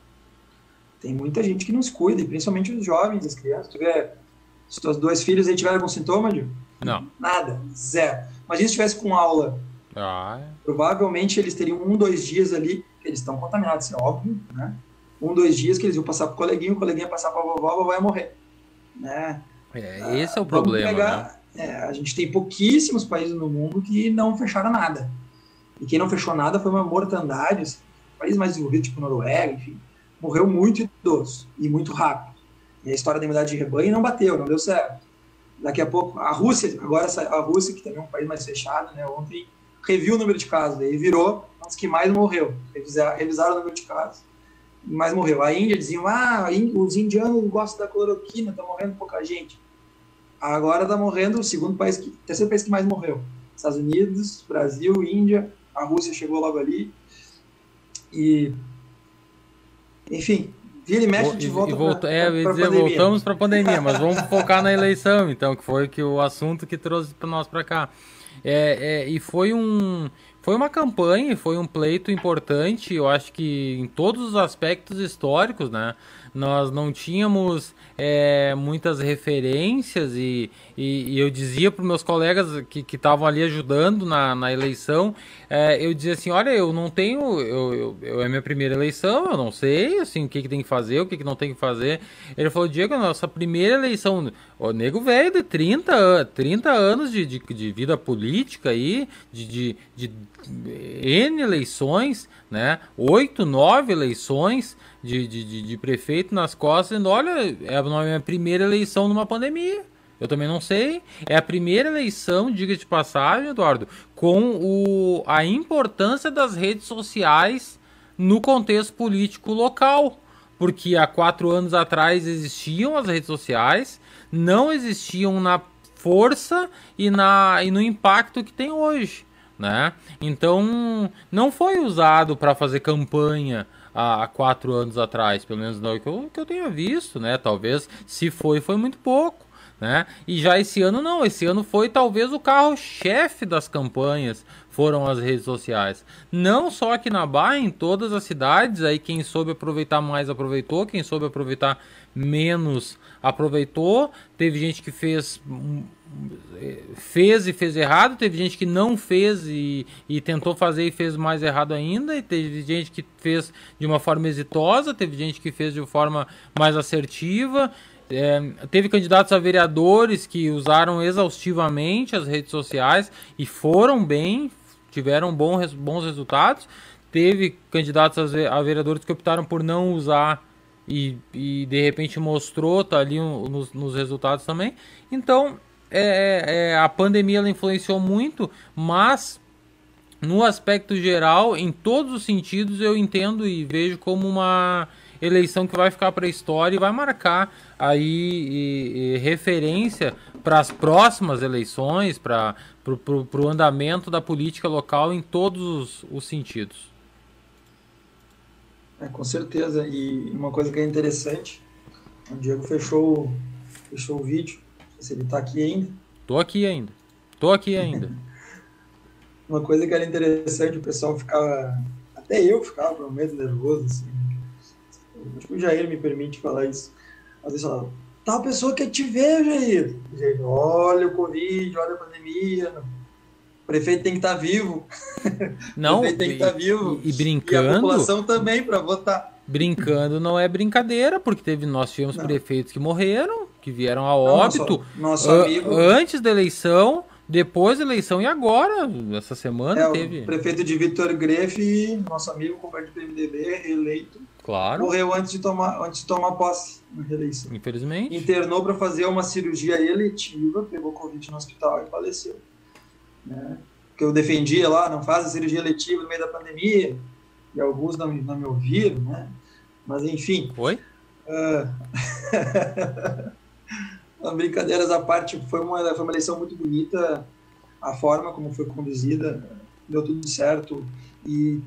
tem muita gente que não se cuida, e principalmente os jovens, as crianças. Tu vê, se teus dois filhos aí tiveram algum sintoma, Gil? Não. Nada, zero. Imagina se tivesse com aula. Ah. É. Provavelmente eles teriam um, dois dias ali, eles estão contaminados, é óbvio, né? Um, dois dias que eles iam passar pro coleguinha, o coleguinha passar pra vovó, a vovó ia morrer né? É, esse é o problema. Pegar, né? é, a gente tem pouquíssimos países no mundo que não fecharam nada. E quem não fechou nada foi uma mortandade. Assim, países mais desenvolvidos, tipo Noruega, enfim, morreu muito idoso e muito rápido. E a história da imunidade de rebanho não bateu, não deu certo. Daqui a pouco, a Rússia, agora a Rússia, que também é um país mais fechado, né, ontem reviu o número de casos, aí virou as que mais morreu. Revisaram, revisaram o número de casos, mais morreu. A Índia diziam, ah, os indianos gostam da cloroquina, está morrendo pouca gente. Agora está morrendo o segundo país, que, terceiro país que mais morreu. Estados Unidos, Brasil, Índia, a Rússia chegou logo ali. E, enfim, vira e mexe, gente volta para É, eu ia dizer, pandemia. voltamos para a pandemia, mas vamos focar na eleição, então, que foi que o assunto que trouxe para nós para cá. É, é, e foi um foi uma campanha, foi um pleito importante, eu acho que em todos os aspectos históricos, né? Nós não tínhamos é, muitas referências e, e, e eu dizia para os meus colegas que estavam ali ajudando na, na eleição, é, eu dizia assim, olha, eu não tenho, eu, eu, eu, é minha primeira eleição, eu não sei assim, o que, que tem que fazer, o que, que não tem que fazer. Ele falou, Diego, nossa primeira eleição, o nego velho de 30, 30 anos de, de, de vida política aí, de, de, de N eleições, né? Oito, nove eleições de, de, de, prefeito nas costas, dizendo, olha, é a minha primeira eleição numa pandemia. Eu também não sei. É a primeira eleição, diga de passagem, Eduardo, com o, a importância das redes sociais no contexto político local. Porque há quatro anos atrás existiam as redes sociais, não existiam na força e, na, e no impacto que tem hoje. Né? Então, não foi usado para fazer campanha há, quatro anos atrás, pelo menos não que eu, que eu tenha visto, né? Talvez, se foi, foi muito pouco. Né? E já esse ano não, esse ano foi talvez o carro-chefe das campanhas, foram as redes sociais. Não só aqui na Bahia, em todas as cidades, aí quem soube aproveitar mais aproveitou, quem soube aproveitar menos aproveitou. Teve gente que fez fez e fez errado, teve gente que não fez e, e tentou fazer e fez mais errado ainda, e teve gente que fez de uma forma exitosa, teve gente que fez de forma mais assertiva. É, teve candidatos a vereadores que usaram exaustivamente as redes sociais e foram bem, tiveram bons, bons resultados. Teve candidatos a vereadores que optaram por não usar e, e de repente mostrou, tá ali nos, nos resultados também. Então, é, é, é, a pandemia ela influenciou muito, mas no aspecto geral, em todos os sentidos, eu entendo e vejo como uma eleição que vai ficar para a história e vai marcar aí e, e referência para as próximas eleições, para o andamento da política local em todos os, os sentidos. É, com certeza. E uma coisa que é interessante, o Diego fechou, fechou o vídeo se ele está aqui ainda. Tô aqui ainda. Tô aqui ainda. [LAUGHS] Uma coisa que era interessante, o pessoal ficava. Até eu ficava com medo nervoso, assim. Acho que o Jair me permite falar isso. Às vezes falava, tal pessoa quer te ver, Jair. Jair, olha o Covid, olha a pandemia. O prefeito tem que estar tá vivo. Não, o prefeito tem que estar tá [LAUGHS] vivo. E, e brincando. E a população também, para votar. Brincando não é brincadeira, porque teve, nós tivemos não. prefeitos que morreram, que vieram a óbito nosso, nosso amigo... antes da eleição, depois da eleição e agora, essa semana é, teve. O prefeito de Vitor Grefe, nosso amigo, companheiro do PMDB, reeleito. Claro. Morreu antes de tomar, antes de tomar posse na reeleição. Infelizmente. Internou para fazer uma cirurgia eletiva, pegou Covid no hospital e faleceu. Né? Que eu defendia lá, não faz a cirurgia eletiva no meio da pandemia, e alguns não, não me ouviram, né? Mas enfim. Oi? Uh... [LAUGHS] brincadeiras à parte, foi uma, foi uma eleição muito bonita, a forma como foi conduzida, deu tudo certo, e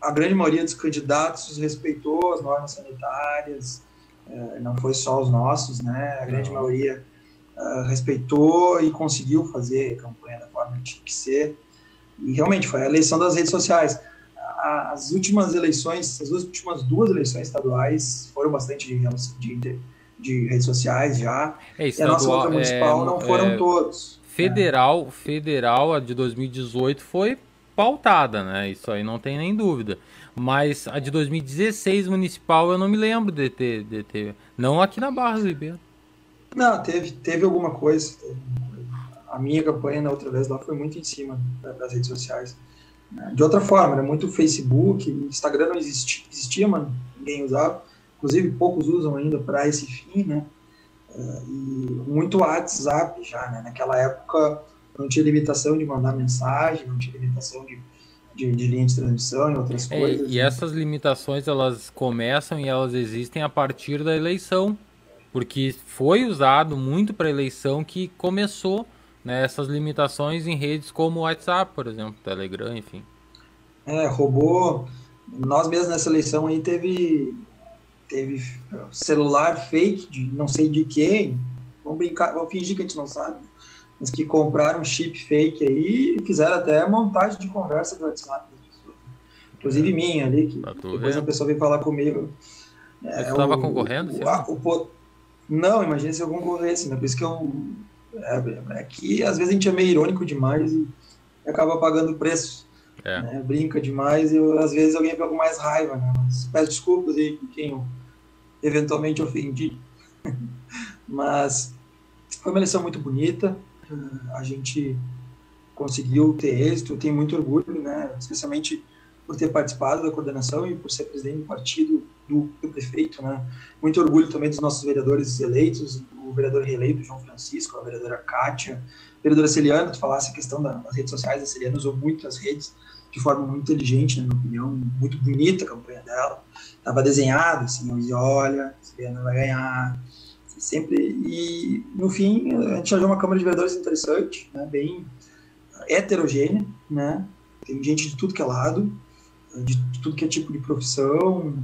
a grande maioria dos candidatos respeitou as normas sanitárias, é, não foi só os nossos, né, a grande não. maioria uh, respeitou e conseguiu fazer campanha da forma que tinha que ser, e realmente foi a eleição das redes sociais. As últimas eleições, as últimas duas eleições estaduais foram bastante de, de de redes sociais já. É, e a nossa outra municipal é, não foram é, todos. Federal, federal, a de 2018 foi pautada, né? Isso aí não tem nem dúvida. Mas a de 2016 municipal eu não me lembro de ter, de ter. Não aqui na Barra do Ribeiro. Não, teve, teve alguma coisa. A minha campanha na outra vez lá foi muito em cima das redes sociais. De outra forma, era muito Facebook, Instagram não existia, existia mano, ninguém usava inclusive poucos usam ainda para esse fim, né? Uh, e muito WhatsApp já, né? Naquela época não tinha limitação de mandar mensagem, não tinha limitação de, de, de linha de transmissão e outras é, coisas. E essas limitações elas começam e elas existem a partir da eleição, porque foi usado muito para eleição que começou né, essas limitações em redes como o WhatsApp, por exemplo, Telegram, enfim. É, roubou. Nós mesmos nessa eleição aí teve teve celular fake de não sei de quem. Vamos brincar, vamos fingir que a gente não sabe mas que compraram um chip fake aí e fizeram até montagem de conversa do WhatsApp Inclusive é. minha ali, que depois a pessoa veio falar comigo. É, Você estava concorrendo? O, o, não, imagina se eu concorresse, né? Por isso que eu. É, é, que às vezes a gente é meio irônico demais e acaba pagando o preço. É. Né? Brinca demais e eu, às vezes alguém fica com mais raiva, né? Mas peço desculpas aí com quem eu eventualmente ofendi. [LAUGHS] Mas foi uma eleição muito bonita a gente conseguiu ter êxito, eu tenho muito orgulho, né, especialmente por ter participado da coordenação e por ser presidente do partido do, do, prefeito, né. Muito orgulho também dos nossos vereadores eleitos, o vereador reeleito João Francisco, a vereadora Kátia, vereadora Celiana, tu falasse a questão das redes sociais, a Celiana usou muito as redes de forma muito inteligente, na minha opinião, muito bonita a campanha dela, estava desenhado, assim, eu dizia, olha, a Celiana vai ganhar, sempre e no fim a gente achou uma câmara de vereadores interessante, né, bem heterogênea, né, tem gente de tudo que é lado, de tudo que é tipo de profissão,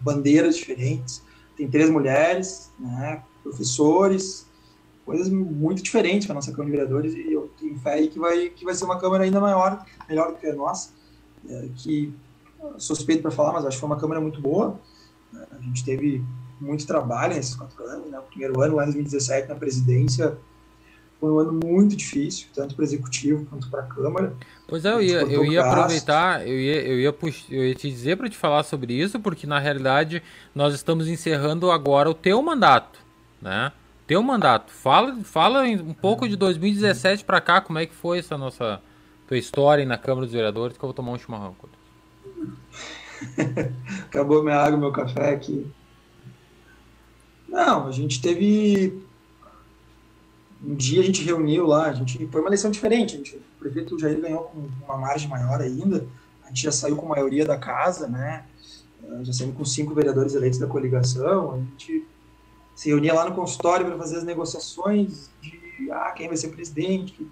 bandeiras diferentes, tem três mulheres, né, professores, coisas muito diferentes para nossa câmara de vereadores e eu tenho fé que vai que vai ser uma câmara ainda maior, melhor do que a nossa, é, que suspeito para falar, mas acho que foi uma câmara muito boa. A gente teve muito trabalho nesses quatro anos. Né? O primeiro ano, lá em 2017, na presidência, foi um ano muito difícil, tanto para o executivo quanto para a Câmara. Pois é, eu ia, eu ia aproveitar, eu ia, eu, ia pux, eu ia te dizer para te falar sobre isso, porque na realidade nós estamos encerrando agora o teu mandato, né? Teu mandato. Fala, fala um pouco de 2017 para cá, como é que foi essa nossa tua história na Câmara dos Vereadores, que eu vou tomar um chimarrão. [LAUGHS] Acabou minha água, meu café aqui. Não, a gente teve. Um dia a gente reuniu lá, a gente foi uma eleição diferente. Gente, o prefeito Jair ganhou com uma margem maior ainda. A gente já saiu com a maioria da casa, né? Eh, já saímos com cinco vereadores eleitos da coligação. A gente se reunia lá no consultório para fazer as negociações de ah, quem vai ser presidente,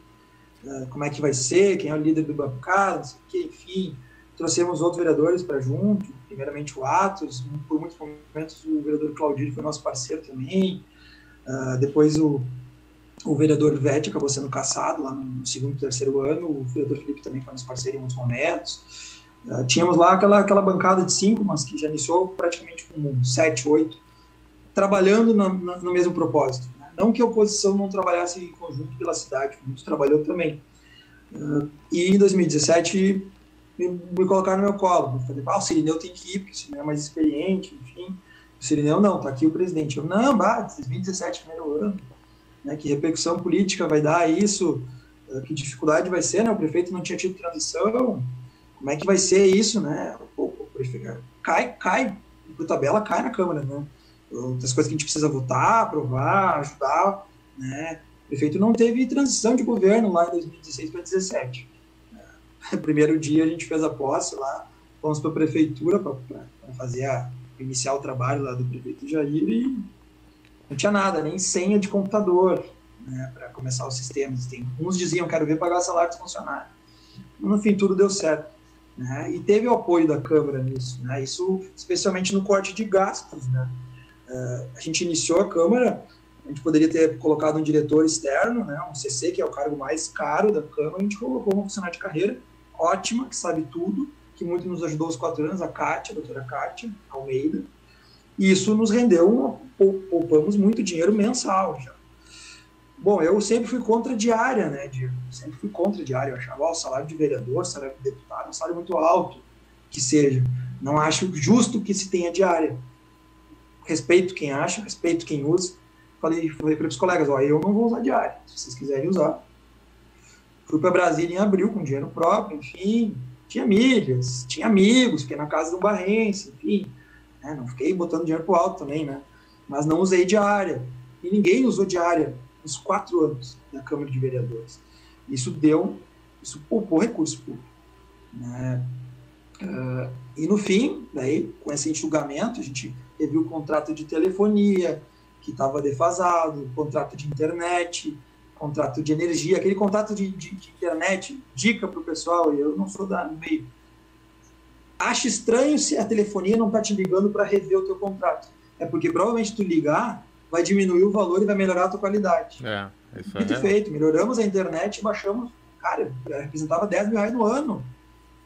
eh, como é que vai ser, quem é o líder do bancada, não sei o que, enfim. Trouxemos outros vereadores para junto, primeiramente o Atos, por muitos momentos o vereador Claudio foi nosso parceiro também, uh, depois o, o vereador Vete acabou sendo caçado lá no segundo e terceiro ano, o vereador Felipe também foi nosso parceiro em muitos momentos. Uh, tínhamos lá aquela, aquela bancada de cinco, mas que já iniciou praticamente com sete, oito, trabalhando na, na, no mesmo propósito. Né? Não que a oposição não trabalhasse em conjunto pela cidade, muitos trabalhou também. Uh, e em 2017 me, me colocaram no meu colo. Eu falei, ah, o Sirineu tem que ir, porque o Sirineu é mais experiente, enfim. O Sirineu, não, tá aqui o presidente. Eu, não, bah, 2017, primeiro ano. Né, que repercussão política vai dar isso? Eh, que dificuldade vai ser, né? O prefeito não tinha tido transição. Como é que vai ser isso, né? O, o prefeito cai, cai, por tabela cai na Câmara, né? Das coisas que a gente precisa votar, aprovar, ajudar, né? O prefeito não teve transição de governo lá em 2016 para 2017 [LAUGHS] primeiro dia a gente fez a posse lá, fomos para a prefeitura para fazer a, iniciar o trabalho lá do prefeito Jair e não tinha nada, nem senha de computador né, para começar os sistemas. Tem, uns diziam, quero ver pagar salário dos funcionários. No fim, tudo deu certo. Né, e teve o apoio da Câmara nisso, né, isso especialmente no corte de gastos. Né. A gente iniciou a Câmara, a gente poderia ter colocado um diretor externo, né, um CC, que é o cargo mais caro da Câmara, a gente colocou um funcionário de carreira, ótima, que sabe tudo, que muito nos ajudou os quatro anos, a Kátia, a doutora Kátia Almeida. E isso nos rendeu, poupamos muito dinheiro mensal já. Bom, eu sempre fui contra diária, né, Diego? Sempre fui contra diária. Eu achava ó, o salário de vereador, salário de deputado, um salário muito alto, que seja. Não acho justo que se tenha diária. Respeito quem acha, respeito quem usa. Falei, falei para os colegas, ó, eu não vou usar diária. Se vocês quiserem usar, Fui para Brasília em abril com dinheiro próprio, enfim. Tinha milhas, tinha amigos, fiquei na casa do Barrense, enfim. Né? Não fiquei botando dinheiro pro alto também, né? Mas não usei diária. E ninguém usou diária nos quatro anos na Câmara de Vereadores. Isso deu, isso poupou recurso público. Né? Uh, e no fim, daí, com esse enxugamento, a gente reviu o contrato de telefonia, que estava defasado, contrato de internet, contrato de energia, aquele contrato de, de, de internet, dica para o pessoal, eu não sou da meio. Acha estranho se a telefonia não está te ligando para rever o teu contrato. É porque provavelmente tu ligar vai diminuir o valor e vai melhorar a tua qualidade. É, isso Muito é. feito. Melhoramos a internet e baixamos. Cara, representava 10 mil reais no ano.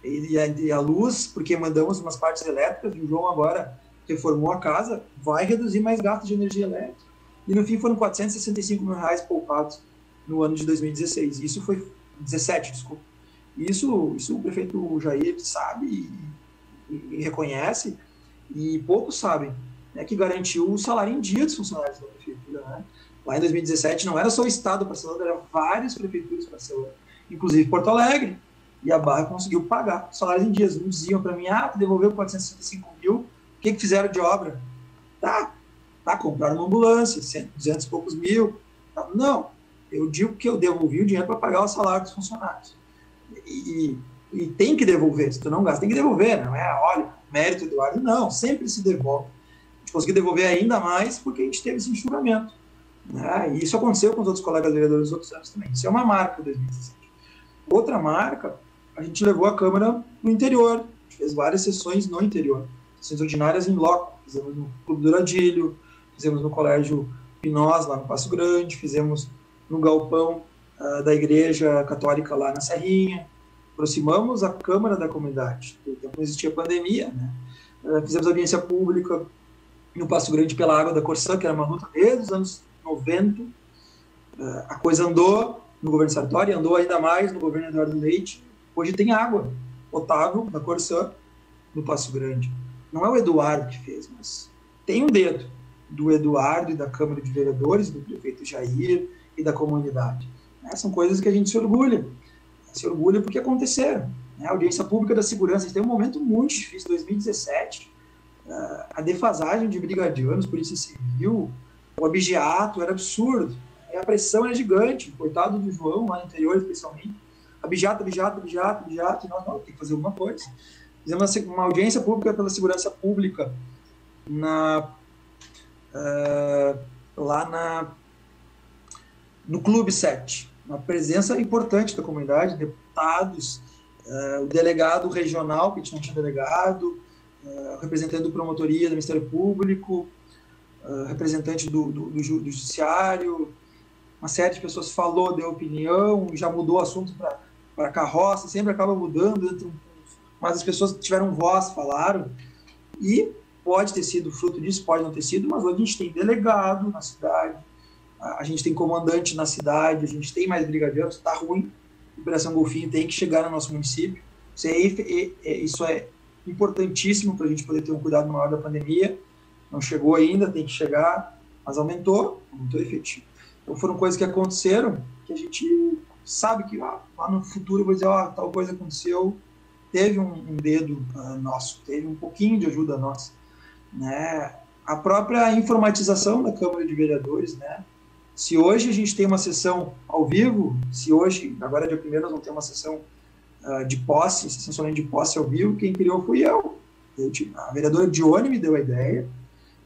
E, a, e a luz, porque mandamos umas partes elétricas, e o João agora reformou a casa, vai reduzir mais gastos de energia elétrica. E no fim foram 465 mil reais poupados no ano de 2016. Isso foi 17, desculpa. Isso, isso o prefeito Jair sabe e, e reconhece, e poucos sabem, né, que garantiu o salário em dia dos funcionários da prefeitura. Né? Lá em 2017 não era só o Estado parcelando, eram várias prefeituras parcelando, inclusive Porto Alegre. E a Barra conseguiu pagar salários em dias. Uns diziam para mim, ah, devolveu 465 mil, que, que fizeram de obra? Tá, tá, compraram uma ambulância, 200 e poucos mil. Tá, não, eu digo que eu devolvi o dinheiro para pagar o salário dos funcionários. E, e, tem que devolver, se tu não gasta, tem que devolver, não é, olha, mérito Eduardo, não, sempre se devolve. A gente conseguiu devolver ainda mais porque a gente teve esse enxugamento. Né? E isso aconteceu com os outros colegas vereadores dos outros anos também. Isso é uma marca de 2017. Outra marca, a gente levou a Câmara no interior, fez várias sessões no interior, sessões ordinárias em loco, fizemos no Clube do Radilho, fizemos no Colégio Pinós, lá no Passo Grande, fizemos no galpão uh, da Igreja Católica lá na Serrinha, aproximamos a Câmara da comunidade, porque não existia pandemia, né? Uh, fizemos audiência pública no Passo Grande pela Água da Corsã, que era uma luta desde os anos 90, uh, a coisa andou no governo Sartori, andou ainda mais no governo Eduardo Leite, hoje tem água potável da Corsã no Passo Grande. Não é o Eduardo que fez, mas tem um dedo do Eduardo e da Câmara de Vereadores, do prefeito Jair, e da comunidade. Né? São coisas que a gente se orgulha. Se orgulha porque aconteceram. Né? A audiência pública da segurança, a gente tem um momento muito difícil, 2017, uh, a defasagem de brigadianos, polícia civil, o abigeato era absurdo. A pressão era gigante, coitado do João, lá no interior especialmente. Abigeato, abigeato, abigeato, abigeato, nós, não, tem que fazer alguma coisa. Fizemos uma audiência pública pela segurança pública na, uh, lá na no Clube 7. Uma presença importante da comunidade, deputados, uh, o delegado regional, que a gente não tinha delegado, uh, representante do promotoria do Ministério Público, uh, representante do, do, do, do, Judiciário, uma série de pessoas falou, deu opinião, já mudou o assunto para carroça, sempre acaba mudando, entre um, mas as pessoas tiveram voz, falaram, e pode ter sido fruto disso, pode não ter sido, mas hoje a gente tem delegado na cidade, a gente tem comandante na cidade, a gente tem mais brigadianos, está ruim. Operação Golfinho tem que chegar no nosso município. Isso é, é, isso é importantíssimo para a gente poder ter um cuidado maior da pandemia. Não chegou ainda, tem que chegar, mas aumentou, aumentou efetivo. Então foram coisas que aconteceram que a gente sabe que ah, lá no futuro vai dizer, ó, oh, tal coisa aconteceu, teve um, um dedo uh, nosso, teve um pouquinho de ajuda nossa, né? A própria informatização da Câmara de Vereadores, né? Se hoje a gente tem uma sessão ao vivo, se hoje, agora dia primeiro, nós vamos ter uma sessão uh, de posse, sessão solene de posse ao vivo, quem criou fui eu. eu a vereadora Dione me deu a ideia,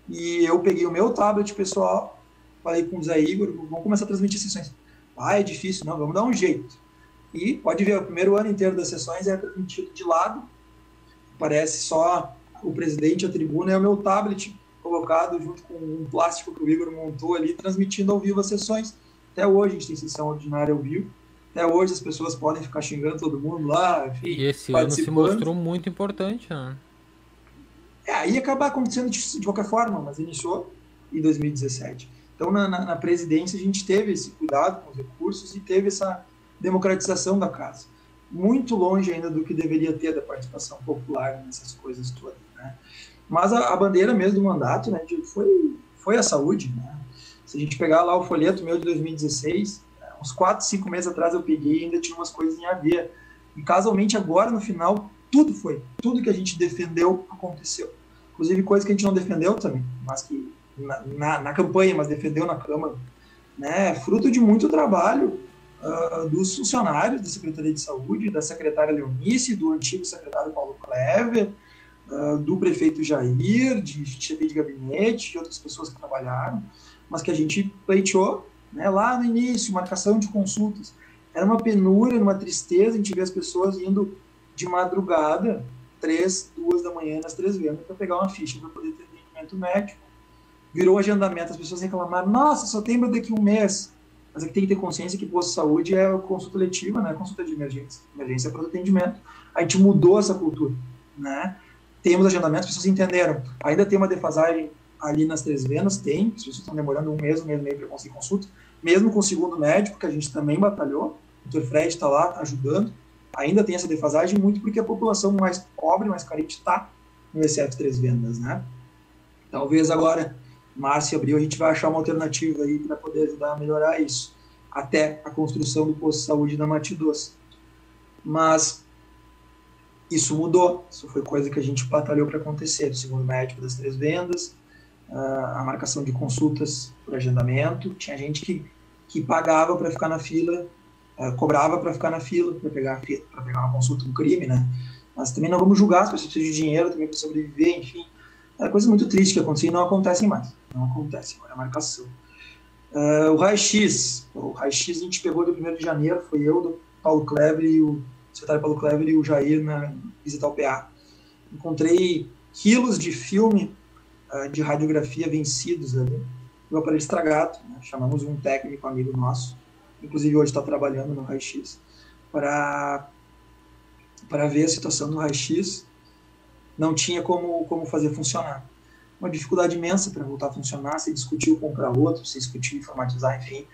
e eu peguei o meu tablet pessoal, falei com o Zé Igor, vamos começar a transmitir sessões. Ah, é difícil, não, vamos dar um jeito. E pode ver, o primeiro ano inteiro das sessões é transmitido de lado, parece só o presidente, a tribuna, é o meu tablet colocado junto com um plástico que o Igor montou ali, transmitindo ao vivo as sessões. Até hoje a gente tem sessão ordinária ao vivo. Até hoje as pessoas podem ficar xingando todo mundo lá. Enfim, e esse ano se mostrou muito importante, né? É, aí acabar acontecendo de, de, qualquer forma, mas iniciou em 2017. Então, na, na, na, presidência, a gente teve esse cuidado com os recursos e teve essa democratização da casa. Muito longe ainda do que deveria ter da participação popular nessas coisas todas. Né? Mas a, a, bandeira mesmo do mandato né, foi, foi a saúde. Né? Se a gente pegar lá o folheto meu de 2016, é, uns 4, 5 meses atrás eu peguei e ainda tinha umas coisas em haver. E casualmente agora, no final, tudo foi. Tudo que a gente defendeu aconteceu. Inclusive coisas que a gente não defendeu também, mas que na, na, na campanha, mas defendeu na Câmara. Né? Fruto de muito trabalho uh, dos funcionários da Secretaria de Saúde, da secretária Leonice, do antigo secretário Paulo Clever, uh, do prefeito Jair, de chefe de gabinete, de outras pessoas que trabalharam, mas que a gente pleiteou né, lá no início, marcação de consultas. Era uma penúria, uma tristeza, a gente vê as pessoas indo de madrugada, três, duas da manhã, nas três vendas, para pegar uma ficha para poder ter atendimento médico. Virou agendamento, as pessoas reclamaram, nossa, só tem daqui um mês. Mas é que tem que ter consciência que posto de saúde é consulta letiva, né? Consulta de emergência. Emergência é para atendimento. A gente mudou essa cultura, né? Temos agendamento, as pessoas entenderam. Ainda tem uma defasagem ali nas três vendas, tem. As pessoas estão demorando um mês, um mês e meio para conseguir consulta. Mesmo com o segundo médico, que a gente também batalhou. O Dr. Fred está lá ajudando. Ainda tem essa defasagem, muito porque a população mais pobre, mais carente, está no ECF três vendas, né? Talvez agora março e abril a gente vai achar uma alternativa aí para poder ajudar a melhorar isso, até a construção do posto de saúde da Mati Doce. Mas isso mudou, isso foi coisa que a gente batalhou para acontecer, segundo médico das três vendas, a marcação de consultas por agendamento, tinha gente que, que pagava para ficar na fila, cobrava para ficar na fila, para pegar, pegar uma consulta, um crime, né? Mas também não vamos julgar, as pessoas precisam de dinheiro também para sobreviver, enfim. É coisa muito triste que aconteceu e não acontecem mais. Não acontece, agora é marcação. Uh, o raio-x, o raio-x a gente pegou do 1 de janeiro, foi eu, do Paulo Kleber e o secretário Paulo Kleber e o Jair na visitar o PA. Encontrei quilos de filme uh, de radiografia vencidos ali, o aparelho estragado. Né? Chamamos um técnico amigo nosso, inclusive hoje está trabalhando no raio-x, para para ver a situação do raio-x não tinha como, como fazer funcionar. Uma dificuldade imensa para voltar a funcionar, se discutiu comprar outro, se discutiu informatizar, enfim.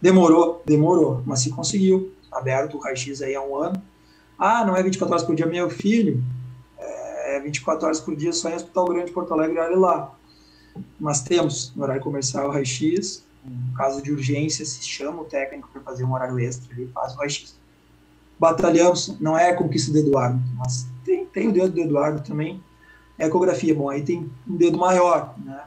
Demorou, demorou, mas se conseguiu. Aberto o raio-x aí há um ano. Ah, não é 24 horas por dia, meu filho. É 24 horas por dia só em Hospital Grande, Porto Alegre, olha lá. Mas temos no horário comercial o raio-x. Em caso de urgência, se chama o técnico para fazer um horário extra e faz o raio-x. Batalhamos, não é a conquista do Eduardo, mas tem, tem o dedo do Eduardo também. É ecografia, bom, aí tem um dedo maior, né?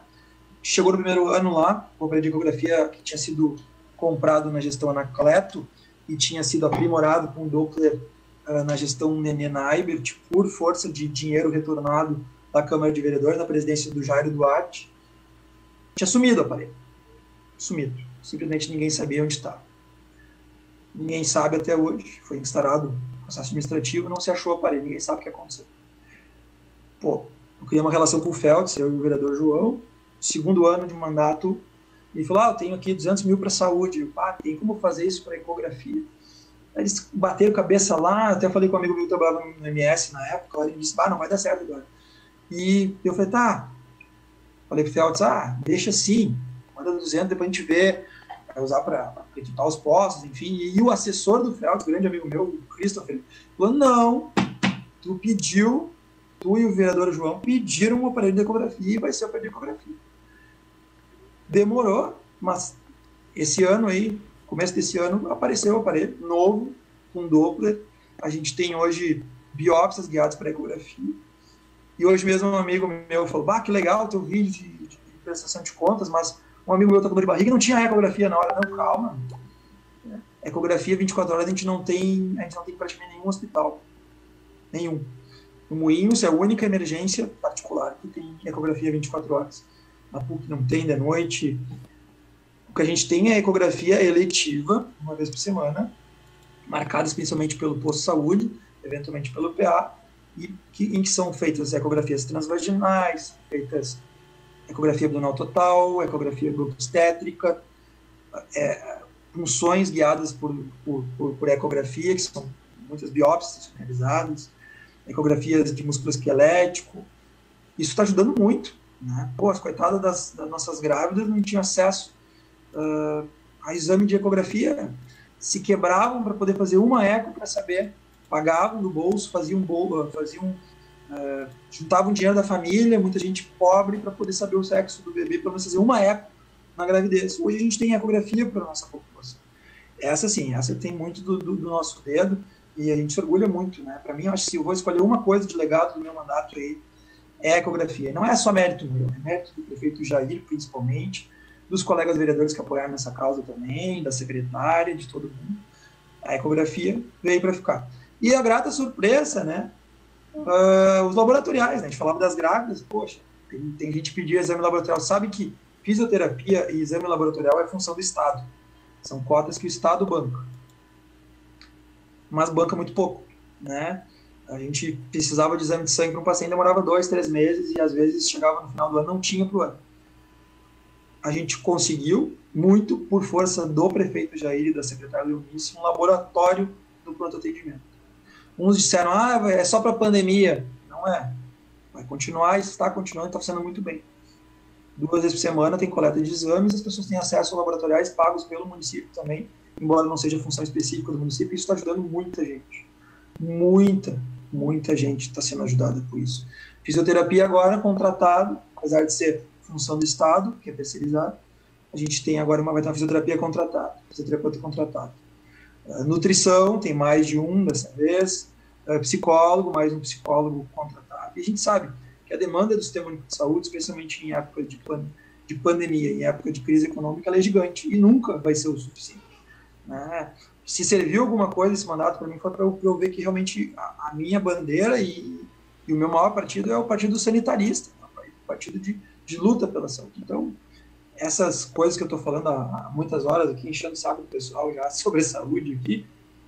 Chegou no primeiro ano lá, aparelho de ecografia que tinha sido comprado na gestão Anacleto e tinha sido aprimorado com Doppler uh, na gestão Nenê Naibert por força de dinheiro retornado da Câmara de Vereadores, na presidência do Jairo Duarte. Tinha sumido o aparelho. Sumido. Simplesmente ninguém sabia onde estava. Ninguém sabe até hoje. Foi instalado processo administrativo, não se achou o aparelho, ninguém sabe o que aconteceu. Pô, eu criei uma relação com o Feltz, eu e o vereador João, segundo ano de mandato, ele falou, ah, eu tenho aqui 200 mil para saúde, eu, ah, tem como fazer isso para ecografia? Aí eles bateram cabeça lá, até falei com um amigo meu que trabalhava no MS na época, ele disse, ah, não vai dar certo agora. E eu falei, tá, falei pro Feltz, ah, deixa assim, manda 200, depois a gente vê, vai usar para equipar os postos, enfim. E, o assessor do Feltz, grande amigo meu, o Christopher, falou: não, tu pediu, tu e o vereador João pediram um aparelho de ecografia e vai ser o aparelho de ecografia. Demorou, mas esse ano aí, começo desse ano, apareceu o aparelho novo, com Doppler. A gente tem hoje biópsias guiadas para ecografia. E hoje mesmo um amigo meu falou: Bah, que legal teu vídeo de, de, de prestação de contas, mas um amigo meu tá com dor de barriga não tinha ecografia na hora. Não, calma. Ecografia 24 horas a gente não tem, a gente não tem praticamente nenhum hospital. Nenhum. No Moinhos é a única emergência particular que tem ecografia 24 horas. Na PUC não tem de noite. O que a gente tem é ecografia eletiva, uma vez por semana, marcada especialmente pelo posto de saúde, eventualmente pelo PA, e que, em que são feitas ecografias transvaginais, feitas ecografia abdominal total, ecografia obstétrica, é, punções guiadas por, por, por, por, ecografia, que são muitas biópsias realizadas, ecografias de músculo esquelético. Isso está ajudando muito. Né? Pô, as coitadas das, das nossas grávidas não tinham acesso uh, a exame de ecografia, se quebravam para poder fazer uma eco para saber, pagavam do bolso, faziam, bolo, faziam Uh, juntavam dinheiro da família, muita gente pobre, para poder saber o sexo do bebê, para fazer uma eco na gravidez. Hoje a gente tem ecografia para nossa população. Essa sim, essa tem muito do, do, do, nosso dedo e a gente se orgulha muito. Né? Para mim, eu acho que se eu vou escolher uma coisa de legado do meu mandato aí, é a ecografia. Não é só mérito meu, é mérito do prefeito Jair, principalmente, dos colegas vereadores que apoiaram essa causa também, da secretária, de todo mundo. A ecografia veio para ficar. E a grata surpresa, né? Uh, os laboratoriais, né? A gente falava das grávidas, poxa, tem, tem gente que exame laboratorial. Sabe que fisioterapia e exame laboratorial é função do Estado. São cotas que o Estado banca. Mas banca muito pouco, né? A gente precisava de exame de sangue para um paciente, demorava dois, três meses e às vezes chegava no final do ano não tinha para o ano. A gente conseguiu, muito por força do prefeito Jair e da secretária Leonice, um laboratório do pronto atendimento. Uns disseram, ah, é só para pandemia. Não é. Vai continuar, está continuando, está funcionando muito bem. Duas vezes por semana tem coleta de exames, as pessoas têm acesso a laboratoriais pagos pelo município também, embora não seja função específica do município, isso está ajudando muita gente. Muita, muita gente está sendo ajudada por isso. Fisioterapia agora contratado, apesar de ser função do Estado, que é terceirizado, a gente tem agora uma, vai ter uma fisioterapia contratada, fisioterapeuta contratado. Uh, nutrição, tem mais de um dessa vez. Uh, psicólogo, mais um psicólogo contratado. E a gente sabe que a demanda do sistema de saúde, especialmente em época de, pan de pandemia, em época de crise econômica, ela é gigante e nunca vai ser o suficiente. Né? Se serviu alguma coisa esse mandato para mim foi para eu, eu, ver que realmente a, a minha bandeira e, e, o meu maior partido é o partido sanitarista, o partido de, de luta pela saúde. Então, essas coisas que eu estou falando há, há, muitas horas aqui, enchendo o saco do pessoal já [LAUGHS] sobre saúde aqui,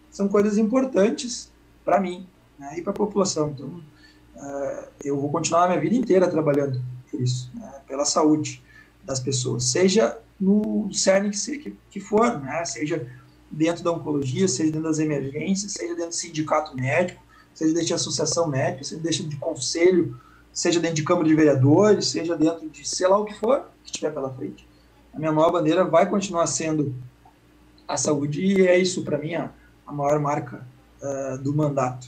são coisas importantes para mim né, e para a população. Então, uh, eu vou continuar a minha vida inteira trabalhando por isso, né, pela saúde das pessoas, seja no CERN que, que, que for, né, seja dentro da oncologia, seja dentro das emergências, seja dentro do sindicato médico, seja dentro de associação médica, seja dentro de conselho, seja dentro de Câmara de Vereadores, seja dentro de sei lá o que for, que estiver pela frente. A minha maior bandeira vai continuar sendo a saúde e é isso, para mim, a, a, maior marca uh, do mandato.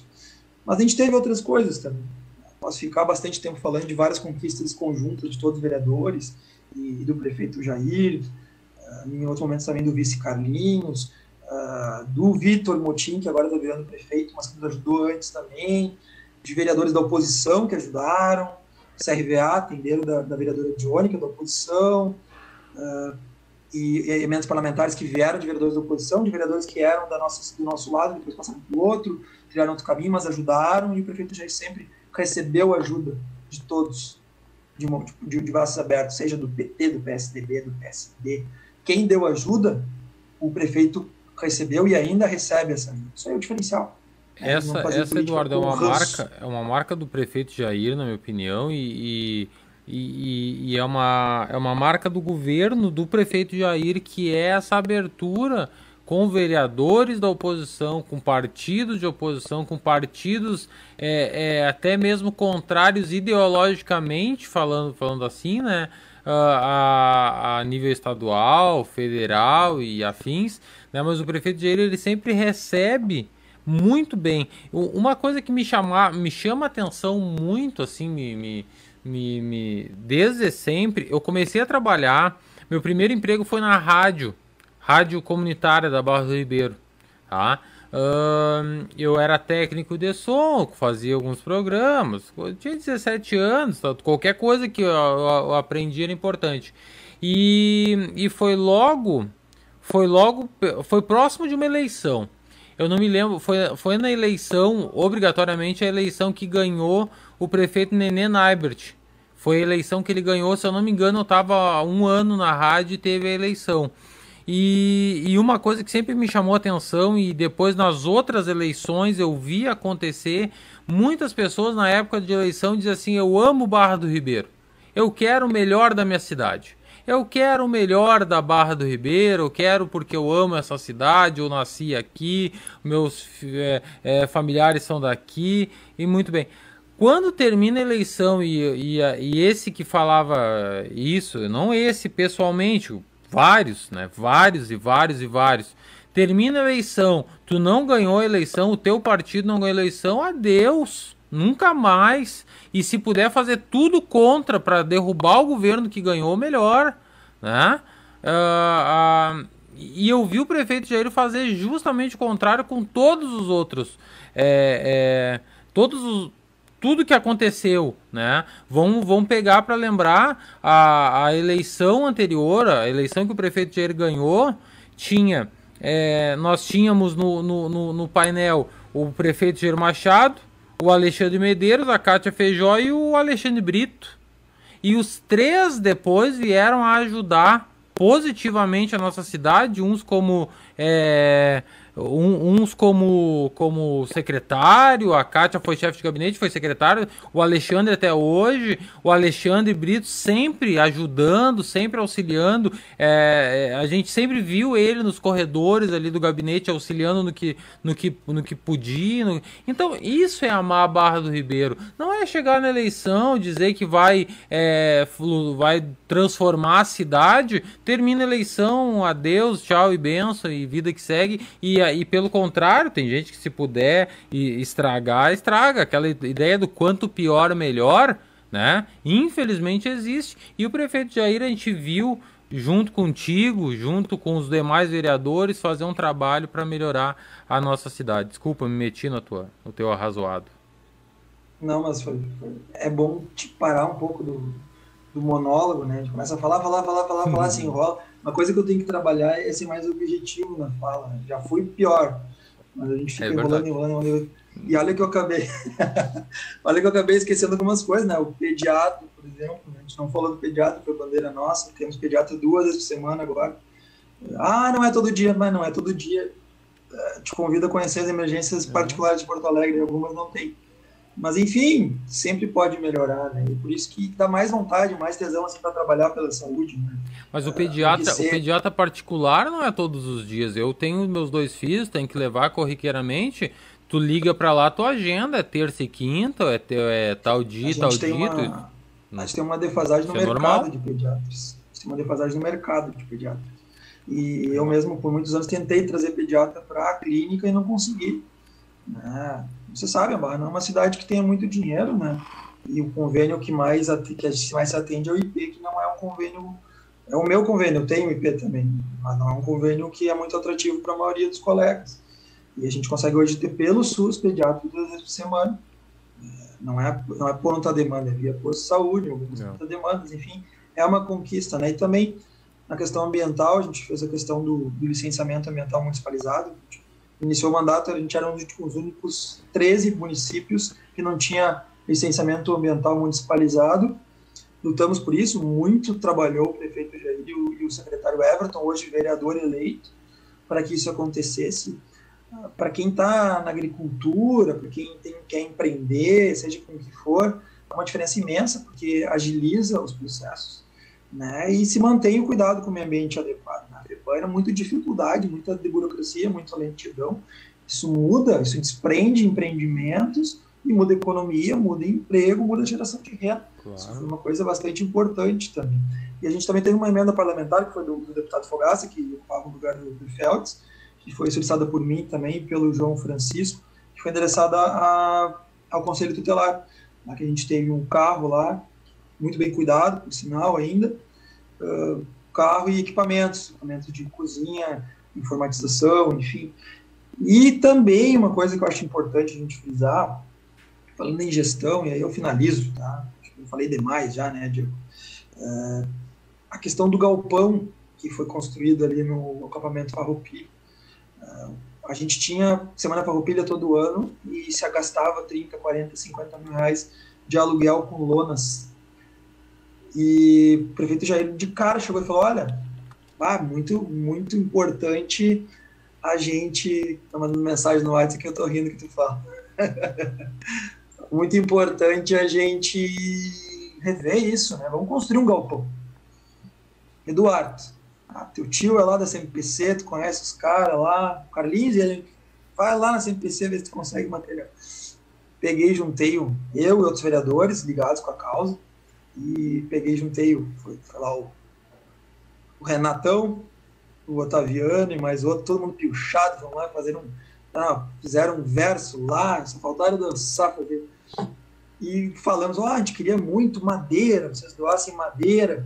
Mas a gente teve outras coisas também. Posso ficar bastante tempo falando de várias conquistas conjuntas de todos os vereadores e, e do prefeito Jair, uh, em outros momentos também do vice Carlinhos, uh, do Vitor Motim, que agora está virando prefeito, mas que nos ajudou antes também, de vereadores da oposição que ajudaram, CRVA, atenderam da, da vereadora Diônica, da oposição, uh, e, e emendas parlamentares que vieram de vereadores da oposição, de vereadores que eram da nossa, do nosso lado, depois passaram para o outro, trilharam outro caminho, mas ajudaram, e o prefeito Jair sempre recebeu ajuda de todos, de, de, de braços abertos, seja do PT, do PSDB, do PSD. Quem deu ajuda, o prefeito recebeu e ainda recebe essa ajuda. Isso aí é o diferencial. Essa, essa Eduardo, é uma, marca, é uma marca do prefeito Jair, na minha opinião, e, e, e, é, uma, é uma marca do governo do prefeito Jair, que é essa abertura com vereadores da oposição, com partidos de oposição, com partidos é, é, até mesmo contrários ideologicamente, falando, falando assim, né? A, a, nível estadual, federal e afins, né? mas o prefeito Jair ele sempre recebe muito bem. Uma coisa que me, chama, me chama atenção muito, assim, me, me, me, me, desde sempre, eu comecei a trabalhar. Meu primeiro emprego foi na rádio, rádio comunitária da Barra do Ribeiro, tá? Uh, eu era técnico de som, fazia alguns programas. Tinha 17 anos, qualquer coisa que eu, eu, eu aprendi era importante. E, e foi logo, foi logo, foi próximo de uma eleição eu não me lembro, foi, foi na eleição, obrigatoriamente a eleição que ganhou o prefeito Nenê Naibert. Foi a eleição que ele ganhou, se eu não me engano, eu estava um ano na rádio e teve a eleição. E, e, uma coisa que sempre me chamou atenção, e depois nas outras eleições eu vi acontecer, muitas pessoas na época de eleição diziam assim: Eu amo Barra do Ribeiro, eu quero o melhor da minha cidade. Eu quero o melhor da Barra do Ribeiro, eu quero porque eu amo essa cidade, eu nasci aqui, meus é, é, familiares são daqui, e muito bem. Quando termina a eleição e, e, e esse que falava isso, não esse pessoalmente, vários, né? Vários e vários e vários. Termina a eleição, tu não ganhou a eleição, o teu partido não ganhou a eleição, adeus, nunca mais. E se puder fazer tudo contra para derrubar o governo que ganhou, melhor. Né? Uh, uh, e eu vi o prefeito Jair fazer justamente o contrário com todos os outros. É, é, todos os, tudo que aconteceu, né? Vamos, vamos pegar para lembrar a, a eleição anterior, a eleição que o prefeito Jair ganhou, tinha, é, nós tínhamos no, no, no, no, painel o prefeito Jair Machado, o Alexandre Medeiros, a Cátia Feijó e o Alexandre Brito. E os três depois vieram a ajudar positivamente a nossa cidade, uns como é, um, uns como, como secretário, a Kátia foi chefe de gabinete, foi secretário, o Alexandre até hoje, o Alexandre Brito sempre ajudando, sempre auxiliando. É, é, a gente sempre viu ele nos corredores ali do gabinete auxiliando no que, no que, no que podia. No... Então, isso é amar a Barra do Ribeiro. Não é chegar na eleição, dizer que vai, é, vai transformar a cidade, termina a eleição, adeus, tchau e benção e vida que segue. E e pelo contrário, tem gente que se puder estragar, estraga. Aquela ideia do quanto pior, melhor, né? Infelizmente existe. E o prefeito Jair, a gente viu junto contigo, junto com os demais vereadores, fazer um trabalho para melhorar a nossa cidade. Desculpa, me meti no, tua, no teu arrazoado. Não, mas foi, foi, é bom te parar um pouco do, do monólogo, né? A gente começa a falar, falar, falar, falar, falar, uhum. se enrola. Uma coisa que eu tenho que trabalhar é ser mais objetivo na fala. Né? Já fui pior, mas a gente fica é enrolando, enrolando, enrolando. E olha que eu acabei. [LAUGHS] olha que eu acabei esquecendo algumas coisas, né? O pediatra, por exemplo, né? a gente não falou do pediatra, foi bandeira nossa. Temos pediatra duas vezes por semana agora. Ah, não é todo dia, mas não é todo dia. Eh, te convido a conhecer as emergências uhum. particulares de Porto Alegre, algumas não tem. Mas enfim, sempre pode melhorar, né? E por isso que dá mais vontade, mais tesão assim para trabalhar pela saúde, né? Mas o pediatra, ser... o pediatra particular não é todos os dias. Eu tenho meus dois filhos, tenho que levar corriqueiramente. Tu liga para lá, tua agenda é terça e quinta, é, é tal dia, tal dia. Uma... A gente tem uma defasagem no é mercado normal? de pediatras. A gente tem uma defasagem no mercado de pediatras. E eu mesmo, por muitos anos, tentei trazer pediatra para a clínica e não consegui. Né? Você sabe, a Barra não é uma cidade que tenha muito dinheiro, né? E o convênio que mais, que a gente mais atende é o IP, que não é um convênio. É o meu convênio, eu tenho IP também, mas não é um convênio que é muito atrativo para a maioria dos colegas. E a gente consegue hoje ter pelo SUS pediátrico duas vezes por semana. É, não é, não é por conta demanda, é via posto de saúde, algumas é. demandas, enfim, é uma conquista, né? E também na questão ambiental, a gente fez a questão do, do licenciamento ambiental municipalizado, iniciou o mandato, a gente era um dos únicos 13 municípios que não tinha licenciamento ambiental municipalizado. Lutamos por isso, muito trabalhou o prefeito Jair e o, e o secretário Everton, hoje vereador eleito, para que isso acontecesse. Para quem está na agricultura, para quem tem, quer empreender, seja com o que for, é uma diferença imensa, porque agiliza os processos né, e se mantém o cuidado com o meio ambiente adequado. Era muita dificuldade, muita burocracia, muita lentidão. Isso muda, isso desprende empreendimentos e muda economia, muda emprego, muda geração de renda. Claro. Isso foi uma coisa bastante importante também. E a gente também teve uma emenda parlamentar, que foi do, do deputado Fogaça, que ocupava o lugar do, do Feltz, que foi solicitada por mim também e pelo João Francisco, que foi endereçada a, ao Conselho Tutelar, lá que a gente teve um carro lá, muito bem cuidado, por sinal ainda, uh, carro e equipamentos, equipamentos de cozinha, informatização, enfim. E também uma coisa que eu acho importante a gente frisar, falando em gestão, e aí eu finalizo, tá? Acho que eu falei demais já, né, Diego? É, a questão do galpão que foi construído ali no acampamento Farroupilha. É, a gente tinha Semana Farroupilha todo ano e se gastava 30, 40, 50 mil reais de aluguel com lonas e o prefeito Jair de cara chegou e falou: olha, ah, muito, muito importante a gente. Tá mandando mensagem no WhatsApp que eu tô rindo que tu fala. [LAUGHS] muito importante a gente rever isso, né? Vamos construir um galpão. Eduardo, ah, teu tio é lá da CMPC, tu conhece os caras lá, o Carlinhos, ele vai lá na CMPC ver se tu consegue material. Peguei, juntei eu e outros vereadores ligados com a causa e peguei juntei foi, foi lá o, o, Renatão, o Otaviano e mais outro, todo mundo piochado, vão lá fazer um. Ah, fizeram um verso lá, só faltaram dançar, fazer. E falamos, oh, a gente queria muito madeira, vocês doassem madeira,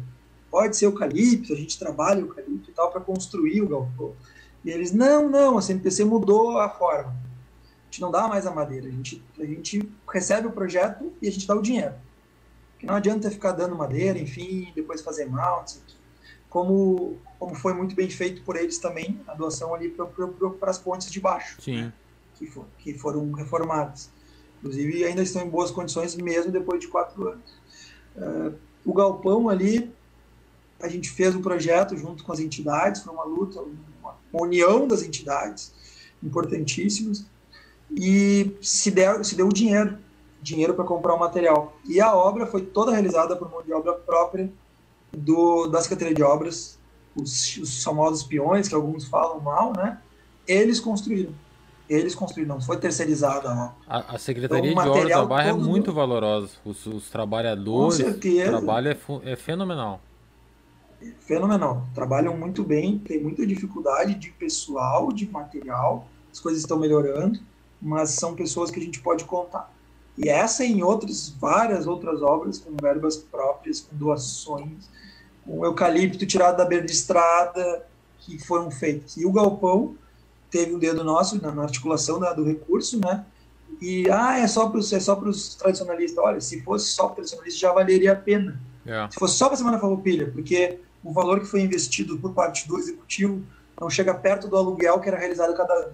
pode ser eucalipto, a gente trabalha eucalipto e tal para construir o galpão. E eles, não, não, a CNPC mudou a forma. gente não dá mais a madeira, a gente, a gente recebe o projeto e a gente dá o dinheiro. Não adianta ficar dando madeira, enfim, depois fazer mal, não sei o como, como foi muito bem feito por eles também, a doação ali para as pontes de baixo, Sim. Né, que, for, que foram reformadas. Inclusive, ainda estão em boas condições, mesmo depois de quatro anos. Uh, o galpão ali, a gente fez um projeto junto com as entidades, foi uma luta, uma, união das entidades, importantíssimas, e se deu, se deu dinheiro, dinheiro para comprar o material. E a obra foi toda realizada por mão de obra própria do, da Secretaria de Obras, os, os famosos peões, que alguns falam mal, né? Eles construíram. Eles construíram, não foi terceirizada. A, a Secretaria então, de Obras da Barra é muito do... valorosa. Os, os trabalhadores, Com certeza. o trabalho é, é fenomenal. Fenomenal. Trabalham muito bem, tem muita dificuldade de pessoal, de material, as coisas estão melhorando, mas são pessoas que a gente pode contar. E essa em outras, várias outras obras, com verbas próprias, com doações, com eucalipto tirado da beira de estrada, que foram feitas. E o galpão teve um dedo nosso na, na articulação da, do recurso, né? E, ah, é só para os é tradicionalistas. Olha, se fosse só para tradicionalistas, já valeria a pena. Yeah. Se fosse só para a Semana Farroupilha, porque o valor que foi investido por parte do executivo não chega perto do aluguel que era realizado cada ano.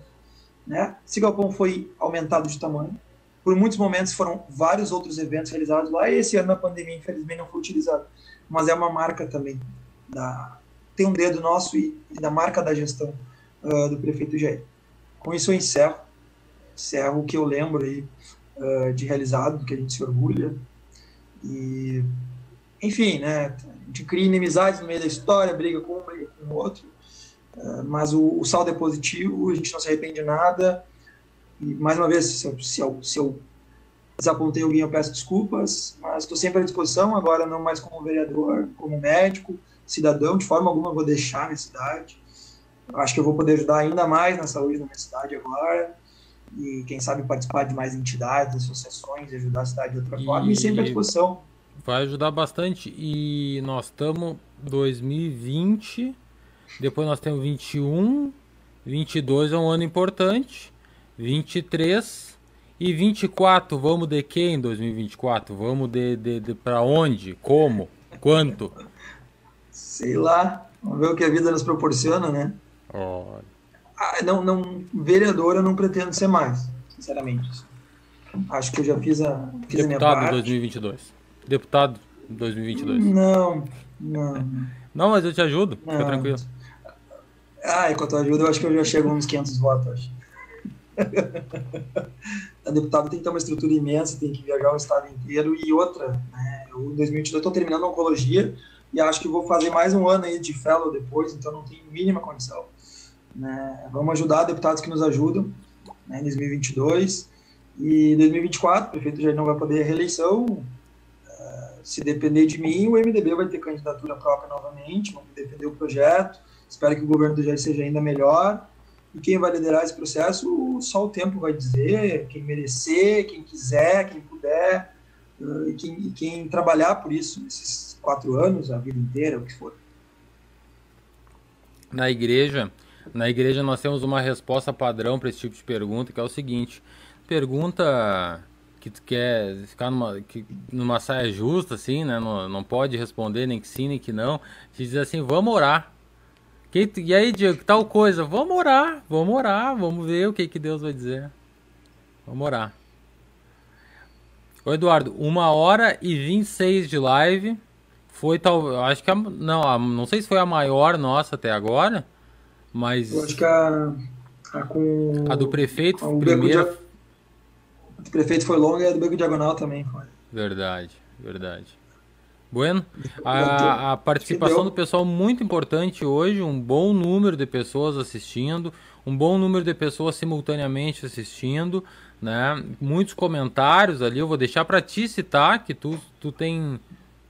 Né? Esse galpão foi aumentado de tamanho, por muitos momentos foram vários outros eventos realizados lá, e esse ano a pandemia, infelizmente, não foi utilizado. Mas é uma marca também, da, tem um dedo nosso e, e da marca da gestão uh, do prefeito Jair. Com isso eu encerro, encerro o que eu lembro aí uh, de realizado, do que a gente se orgulha. E, enfim, né, a gente cria inimizades no meio da história, briga com um, com o outro, uh, mas o, o saldo é positivo, a gente não se arrepende de nada, e, mais uma vez, se eu, se eu, se eu desapontei alguém, eu peço desculpas, mas estou sempre à disposição, agora não mais como vereador, como médico, cidadão, de forma alguma vou deixar a minha cidade. Acho que eu vou poder ajudar ainda mais na saúde da minha cidade agora, e quem sabe participar de mais entidades, associações, ajudar a cidade de outra e... forma, e sempre à disposição. Vai ajudar bastante, e nós estamos 2020, depois nós temos 21, 22 é um ano importante, 23 e 24, vamos de que em 2024? Vamos de, de, de para onde? Como? Quanto? Sei lá. Vamos ver o que a vida nos proporciona, né? Olha. Ah, não, não, vereador eu não pretendo ser mais, sinceramente. Acho que eu já fiz a, fiz Deputado a minha 2022. Deputado 2022. Não, não. Não, mas eu te ajudo, não. fica tranquilo. Ah, com a tua ajuda eu acho que eu já chego a uns 500 votos, acho. [LAUGHS] a deputada tem que ter uma estrutura imensa, tem que viajar o estado inteiro. E outra, né, eu em 2022 estou terminando oncologia e acho que vou fazer mais um ano aí de fellow depois, então não tenho mínima condição. Né? Vamos ajudar deputados que nos ajudam né, em 2022. E 2024, o prefeito já não vai poder reeleição. Uh, se depender de mim, o MDB vai ter candidatura própria novamente, vamos defender o projeto. Espero que o governo do Jair seja ainda melhor. E quem vai liderar esse processo, só o tempo vai dizer, quem merecer, quem quiser, quem puder, e quem, e quem trabalhar por isso esses quatro anos, a vida inteira, o que for. Na igreja, na igreja nós temos uma resposta padrão para esse tipo de pergunta, que é o seguinte: pergunta que tu quer ficar numa, que, numa saia justa, assim, né? Não, não pode responder nem que sim, nem que não. Te diz assim, vamos orar. Que, e aí, Diego, tal coisa? Vamos orar, vamos orar, vamos ver o que, que Deus vai dizer. Vamos orar. Ô Eduardo, uma hora e 26 de live. Foi tal. Acho que a, não, a, não sei se foi a maior nossa até agora. Mas. Eu acho que a. A, com, a do prefeito, a, primeira. Dia, a do prefeito foi longa e a do Beco Diagonal também foi. Verdade, verdade. Bueno, a, a participação do pessoal muito importante hoje, um bom número de pessoas assistindo, um bom número de pessoas simultaneamente assistindo, né? Muitos comentários ali, eu vou deixar para ti citar que tu, tu tem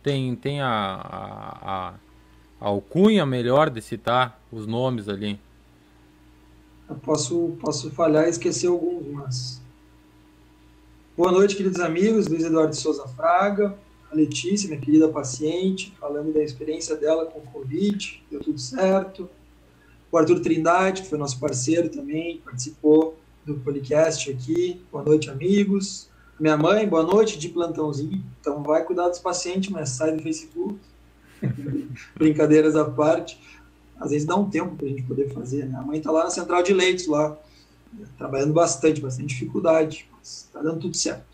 tem tem a, a, a, alcunha melhor de citar os nomes ali. Eu posso posso falhar e esquecer alguns, mas Boa noite, queridos amigos, Luiz Eduardo Souza Fraga, a Letícia, minha querida paciente, falando da experiência dela com o Covid, deu tudo certo. O Arthur Trindade, que foi nosso parceiro também, participou do podcast aqui. Boa noite, amigos. Minha mãe, boa noite, de plantãozinho. Então vai cuidar dos pacientes, mas sai do Facebook. [LAUGHS] Brincadeiras à parte. Às vezes dá um tempo para a gente poder fazer. Né? A mãe está lá na central de leitos, lá, trabalhando bastante, bastante dificuldade, mas está dando tudo certo.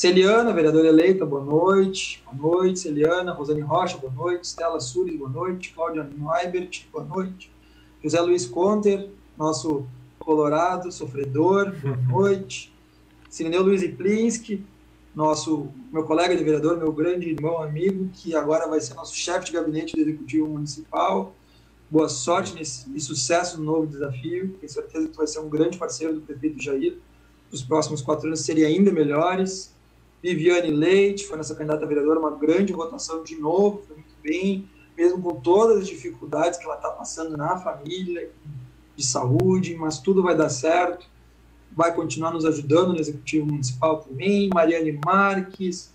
Celiana, vereadora eleita, boa noite. Boa noite, Celiana. Rosane Rocha, boa noite. Stella Sures, boa noite. Cláudia Neubert, boa noite. José Luiz Conter, nosso colorado, sofredor, boa [LAUGHS] noite. Cirineu Luiz Iplinski, nosso, meu colega de vereador, meu grande irmão, amigo, que agora vai ser nosso chefe de gabinete do Executivo Municipal. Boa sorte nesse, e sucesso no novo desafio. Tenho certeza que tu vai ser um grande parceiro do prefeito Jair. Os próximos quatro anos seriam ainda melhores. Viviane Leite foi nossa candidata a vereadora, uma grande votação de novo, foi muito bem, mesmo com todas as dificuldades que ela está passando na família, de saúde, mas tudo vai dar certo. Vai continuar nos ajudando no Executivo Municipal também. Mariane Marques,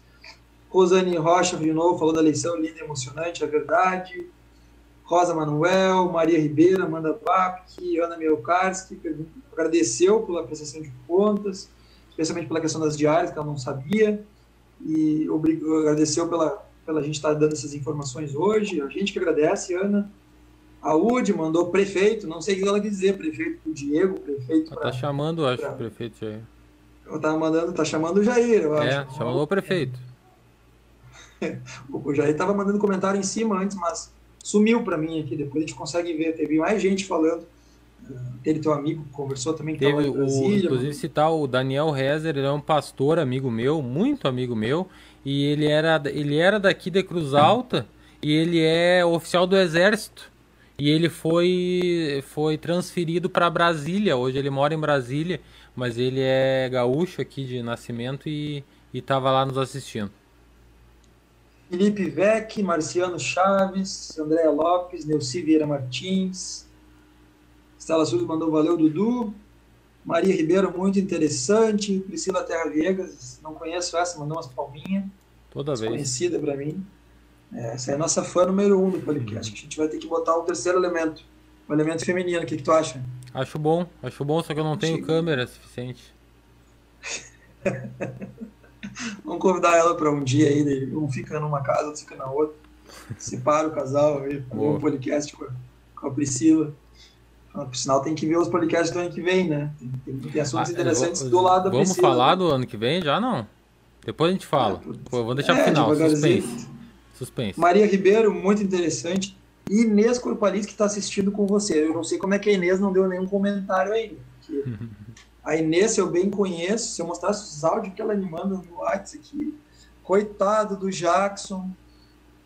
Rosane Rocha, de novo, falou da eleição linda, emocionante, é verdade. Rosa Manuel, Maria Ribeira, Amanda Bapke, Ana Mielkarski, agradeceu pela prestação de contas especialmente pela questão das diárias, que ela não sabia, e obrigou, agradeceu pela, pela gente estar dando essas informações hoje. A gente que agradece, Ana. A UD mandou prefeito, não sei o que ela quer dizer, prefeito o Diego, prefeito para. Tá chamando, acho, pra, o prefeito Jair. Ela tá mandando, tá chamando o Jair, eu é, acho. É, chamou o prefeito. [LAUGHS] o Jair estava mandando comentário em cima antes, mas sumiu para mim aqui. Depois a gente consegue ver. Teve mais gente falando ele teu amigo conversou também Teve o, Brasília, inclusive mas... citar o Daniel Rezer, ele é um pastor amigo meu, muito amigo meu, e ele era ele era daqui de Cruz Alta e ele é oficial do exército. E ele foi foi transferido para Brasília. Hoje ele mora em Brasília, mas ele é gaúcho aqui de nascimento e estava lá nos assistindo. Felipe Vec, Marciano Chaves, Andréa Lopes, Neuci Vieira Martins, Estela Sul mandou valeu, Dudu. Maria Ribeiro, muito interessante. Priscila Terra Viegas, não conheço essa, mandou umas palminhas. Toda vez. Conhecida para mim. É, essa é a nossa fã número um do podcast. Uhum. A gente vai ter que botar um terceiro elemento. O um elemento feminino. O que, que tu acha? Acho bom, acho bom, só que eu não tenho câmera suficiente. [LAUGHS] Vamos convidar ela para um dia aí, um fica numa casa, outro fica na outra. Separa o casal aí, fazer um podcast com a, com a Priscila. Ah, por sinal, tem que ver os podcasts do ano que vem, né? Tem, tem, assuntos ah, interessantes vou, do lado da Vamos Priscila, falar né? do ano que vem? Já não. Depois a gente fala. É, Pô, vamos deixar é, pro final. Suspense. Suspense. Maria Ribeiro, muito interessante. Inês Corpalis, que está assistindo com você. Eu não sei como é que a Inês não deu nenhum comentário ainda. a Inês, eu bem conheço. Se eu mostrasse os áudios que ela me manda no WhatsApp aqui, coitado do Jackson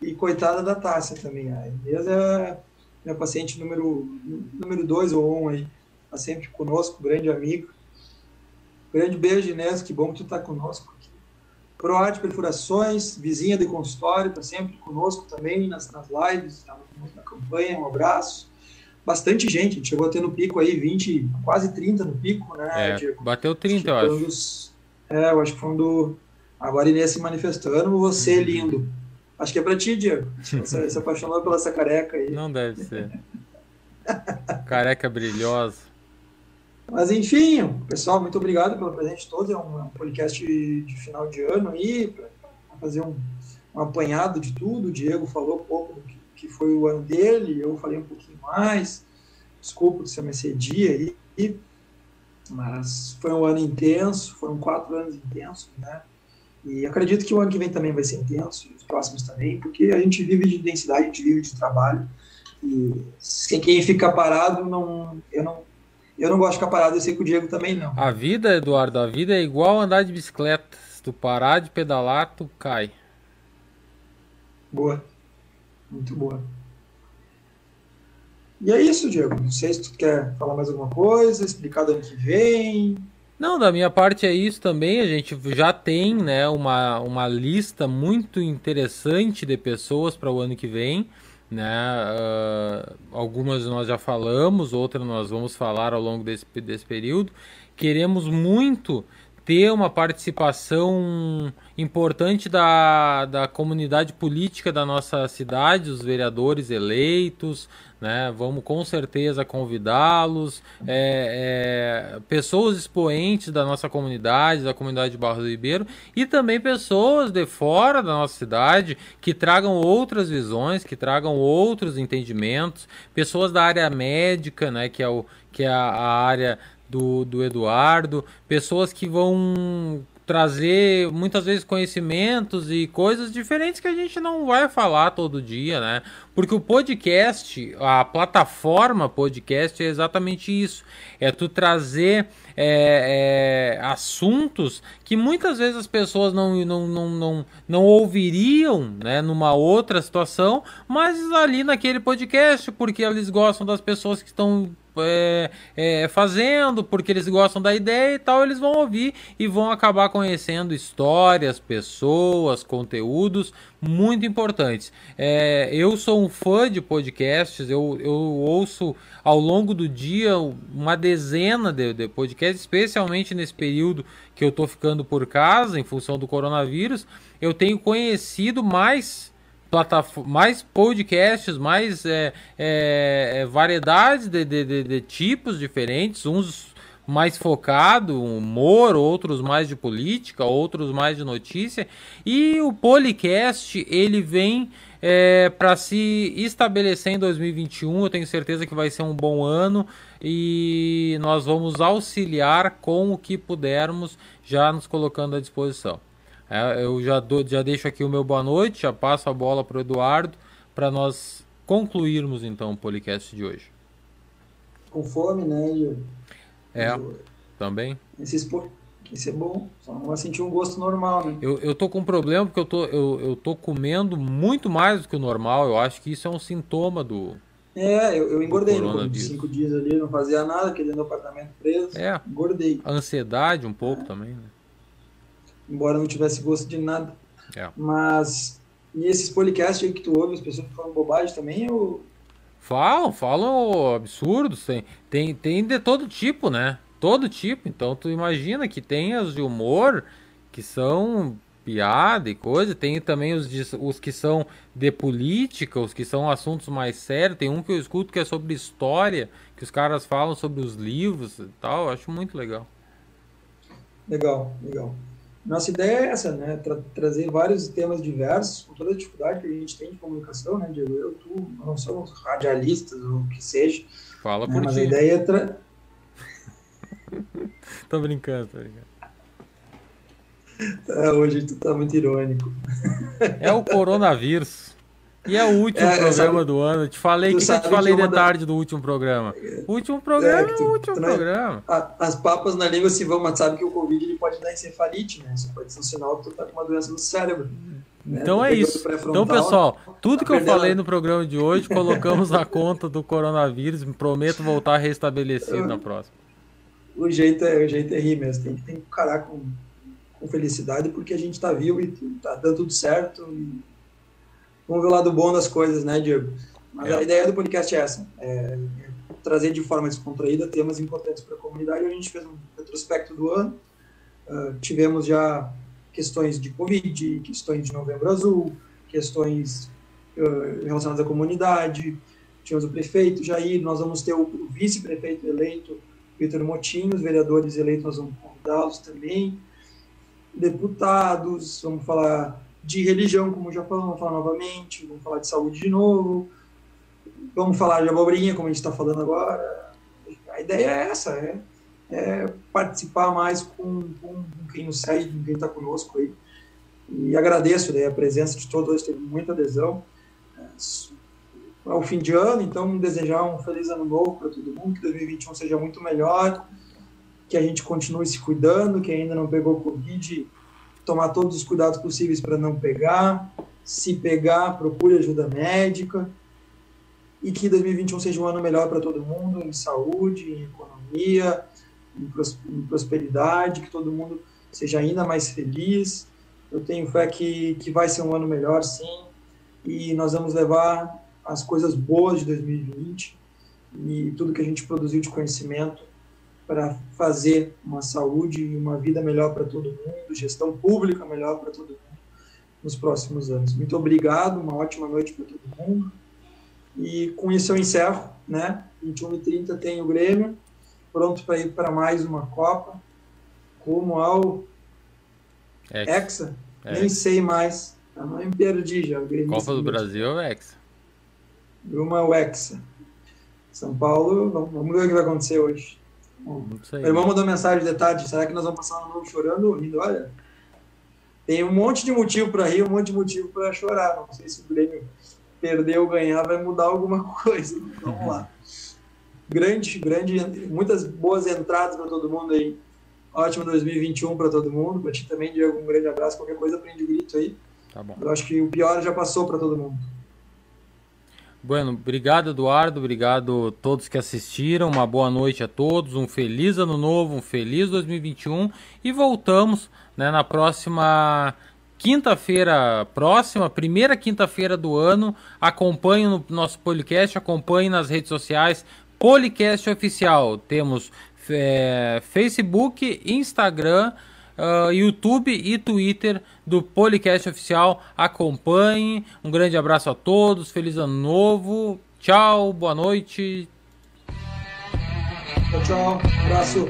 e coitada da Tássia também. A Inês é meu paciente número número dois ou um aí, está sempre conosco, grande amigo. Grande beijo, Inês, que bom que tu está conosco aqui. Proarte Perfurações, vizinha de consultório, está sempre conosco também nas, nas lives, está na campanha, um abraço. Bastante gente, a gente chegou a ter no pico aí 20, quase 30 no pico, né, é, Diego? Bateu 30, eu acho. Dos, é, eu acho que foi um do... Agora Inês se manifestando, você uhum. lindo. Acho que é pra ti, Diego. [LAUGHS] Você se apaixonou pela essa careca aí. Não deve ser. careca brilhosa. Mas enfim, pessoal, muito obrigado pelo presente todo. É um, é um podcast de, de, final de ano aí, para fazer um, um, apanhado de tudo. O Diego falou um pouco do que, que, foi o ano dele, eu falei um pouquinho mais. Desculpa se eu me excedi aí. Mas foi um ano intenso, foram quatro anos intensos, né? E acredito que o ano que vem também vai ser intenso, os próximos também, porque a gente vive de intensidade, a gente vive de trabalho. E quem fica parado, não, eu não, eu não gosto de ficar parado, eu sei que o Diego também não. A vida, Eduardo, a vida é igual andar de bicicleta. Se tu parar de pedalar, tu cai. Boa. Muito boa. E é isso, Diego. Não sei se tu quer falar mais alguma coisa, explicar do ano que vem. Não, da minha parte é isso também. A gente já tem né, uma, uma lista muito interessante de pessoas para o ano que vem. Né? Uh, algumas nós já falamos, outras nós vamos falar ao longo desse, desse período. Queremos muito ter uma participação importante da, da comunidade política da nossa cidade, os vereadores eleitos, né? Vamos com certeza convidá-los, é, é, pessoas expoentes da nossa comunidade, da comunidade de Barro do Ribeiro, e também pessoas de fora da nossa cidade que tragam outras visões, que tragam outros entendimentos, pessoas da área médica, né? Que é, o, que é a, a área do, do Eduardo, pessoas que vão trazer muitas vezes conhecimentos e coisas diferentes que a gente não vai falar todo dia, né? Porque o podcast, a plataforma podcast é exatamente isso. É tu trazer é, é, assuntos que muitas vezes as pessoas não, não, não, não, não ouviriam né, numa outra situação, mas ali naquele podcast, porque eles gostam das pessoas que estão é, é, fazendo, porque eles gostam da ideia e tal, eles vão ouvir e vão acabar conhecendo histórias, pessoas, conteúdos muito importantes. É, eu sou um fã de podcasts, eu, eu ouço ao longo do dia uma dezena de, de podcasts, especialmente nesse período que eu estou ficando por casa em função do coronavírus. Eu tenho conhecido mais mais podcasts, mais é, é, é, variedades de, de, de, de, tipos diferentes, uns mais focado, humor, outros mais de política, outros mais de notícia. E o Policast, ele vem é, para se estabelecer em 2021. Eu tenho certeza que vai ser um bom ano e nós vamos auxiliar com o que pudermos, já nos colocando à disposição. É, eu já, do, já deixo aqui o meu boa noite, já passo a bola para o Eduardo para nós concluirmos então o podcast de hoje. Com fome, né? É, eu, também. Esses isso é bom, só não vai sentir um gosto normal, né? Eu, eu tô com um problema porque eu tô, eu, eu tô comendo muito mais do que o normal. Eu acho que isso é um sintoma do. É, eu, eu engordei no cinco dias ali, não fazia nada, aquele no apartamento preso. É. Engordei. A ansiedade um pouco é. também, né? Embora não tivesse gosto de nada. É. Mas, e esses podcasts aí que tu ouve, as pessoas falam bobagem também, eu... Falam, falam absurdos, tem, tem, tem de todo tipo, né? Todo tipo, então tu imagina que tem os de humor, que são piada e coisa, tem também os, de, os que são de política, os que são assuntos mais sérios, tem um que eu escuto que é sobre história, que os caras falam sobre os livros e tal, eu acho muito legal. Legal, legal. Nossa ideia é essa, né? Tra trazer vários temas diversos, com toda a dificuldade que a gente tem de comunicação, né, Diego? Eu, tu, não somos radialistas ou o que seja. Fala né? por Mas ti. a ideia é. Tra... [LAUGHS] tô brincando, tô brincando. Tá, hoje tu tá muito irônico. É o coronavírus. E é o último é, programa sabe, do ano. Eu te falei, o que, que eu te falei de tarde do último programa? O último programa é, é, tu, o último programa. A, as papas na língua se vão, mas sabe que o Covid ele pode dar encefalite, né? Isso pode ser um sinal que tu tá com uma doença no cérebro. Né? Então é isso. Então, pessoal, tudo que eu falei no programa de hoje, colocamos na conta do coronavírus. Prometo voltar restabelecido na próxima. O jeito é, o jeito é rir mesmo. Tem, tem que encarar com, com felicidade, porque a gente tá vivo e tá dando tudo certo. E vamos ver o lado bom das coisas, né, Diego? Mas é. a ideia do podcast é essa, é, é trazer de forma descontraída temas importantes para a comunidade. A gente fez um retrospecto do ano, uh, tivemos já questões de Covid, questões de Novembro Azul, questões uh, relacionadas à comunidade, tivemos o prefeito Jair, nós vamos ter o, o vice-prefeito eleito, Vitor Motinho, os vereadores eleitos, nós vamos convidá-los também, deputados, vamos falar de religião, como já falamos, vamos falar novamente, vamos falar de saúde de novo, vamos falar de abobrinha, como a gente está falando agora. A ideia é essa, é, é participar mais com, com, quem nos segue, com quem está conosco aí. E agradeço né, a presença de todos, teve muita adesão. É o fim de ano, então desejar um feliz ano novo para todo mundo, que 2021 seja muito melhor, que a gente continue se cuidando, quem ainda não pegou Covid, tomar todos os cuidados possíveis para não pegar. Se pegar, procure ajuda médica. E que 2021 seja um ano melhor para todo mundo, em saúde, em economia, em prosperidade, que todo mundo seja ainda mais feliz. Eu tenho fé que, que vai ser um ano melhor, sim. E nós vamos levar as coisas boas de 2020 e tudo que a gente produziu de conhecimento para fazer uma saúde e uma vida melhor para todo mundo, gestão pública melhor para todo mundo nos próximos anos. Muito obrigado, uma ótima noite para todo mundo. E com isso eu encerro, né? 21h30 tem o Grêmio, pronto para ir para mais uma Copa, como ao Hexa. Hexa. Nem sei mais. Eu não me perdi já. Copa do Brasil é Hexa. Uma o Hexa. São Paulo, vamos ver o que vai acontecer hoje. Bom, meu irmão mandou mensagem de tarde. Será que nós vamos passar um novo chorando ou rindo? Olha, tem um monte de motivo para rir, um monte de motivo para chorar. Não sei se o Grêmio perder ou ganhar vai mudar alguma [LAUGHS] coisa. Vamos lá. Grande, grande, muitas boas entradas para todo mundo aí. Ótimo 2021 para todo mundo. Para ti também, Diego, um grande abraço. Qualquer coisa, aprende o grito aí. Tá bom. Eu acho que o pior já passou para todo mundo. Bueno, obrigado Eduardo, obrigado a todos que assistiram, uma boa noite a todos, um feliz ano novo, um feliz 2021 e voltamos né, na próxima quinta-feira próxima, primeira quinta-feira do ano. Acompanhe no nosso podcast, acompanhe nas redes sociais, Policast Oficial. Temos é, Facebook, Instagram, uh, YouTube e Twitter do Policast Oficial. Acompanhe. Um grande abraço a todos. Feliz ano novo. Tchau, boa noite. Tchau, tchau. Abraço.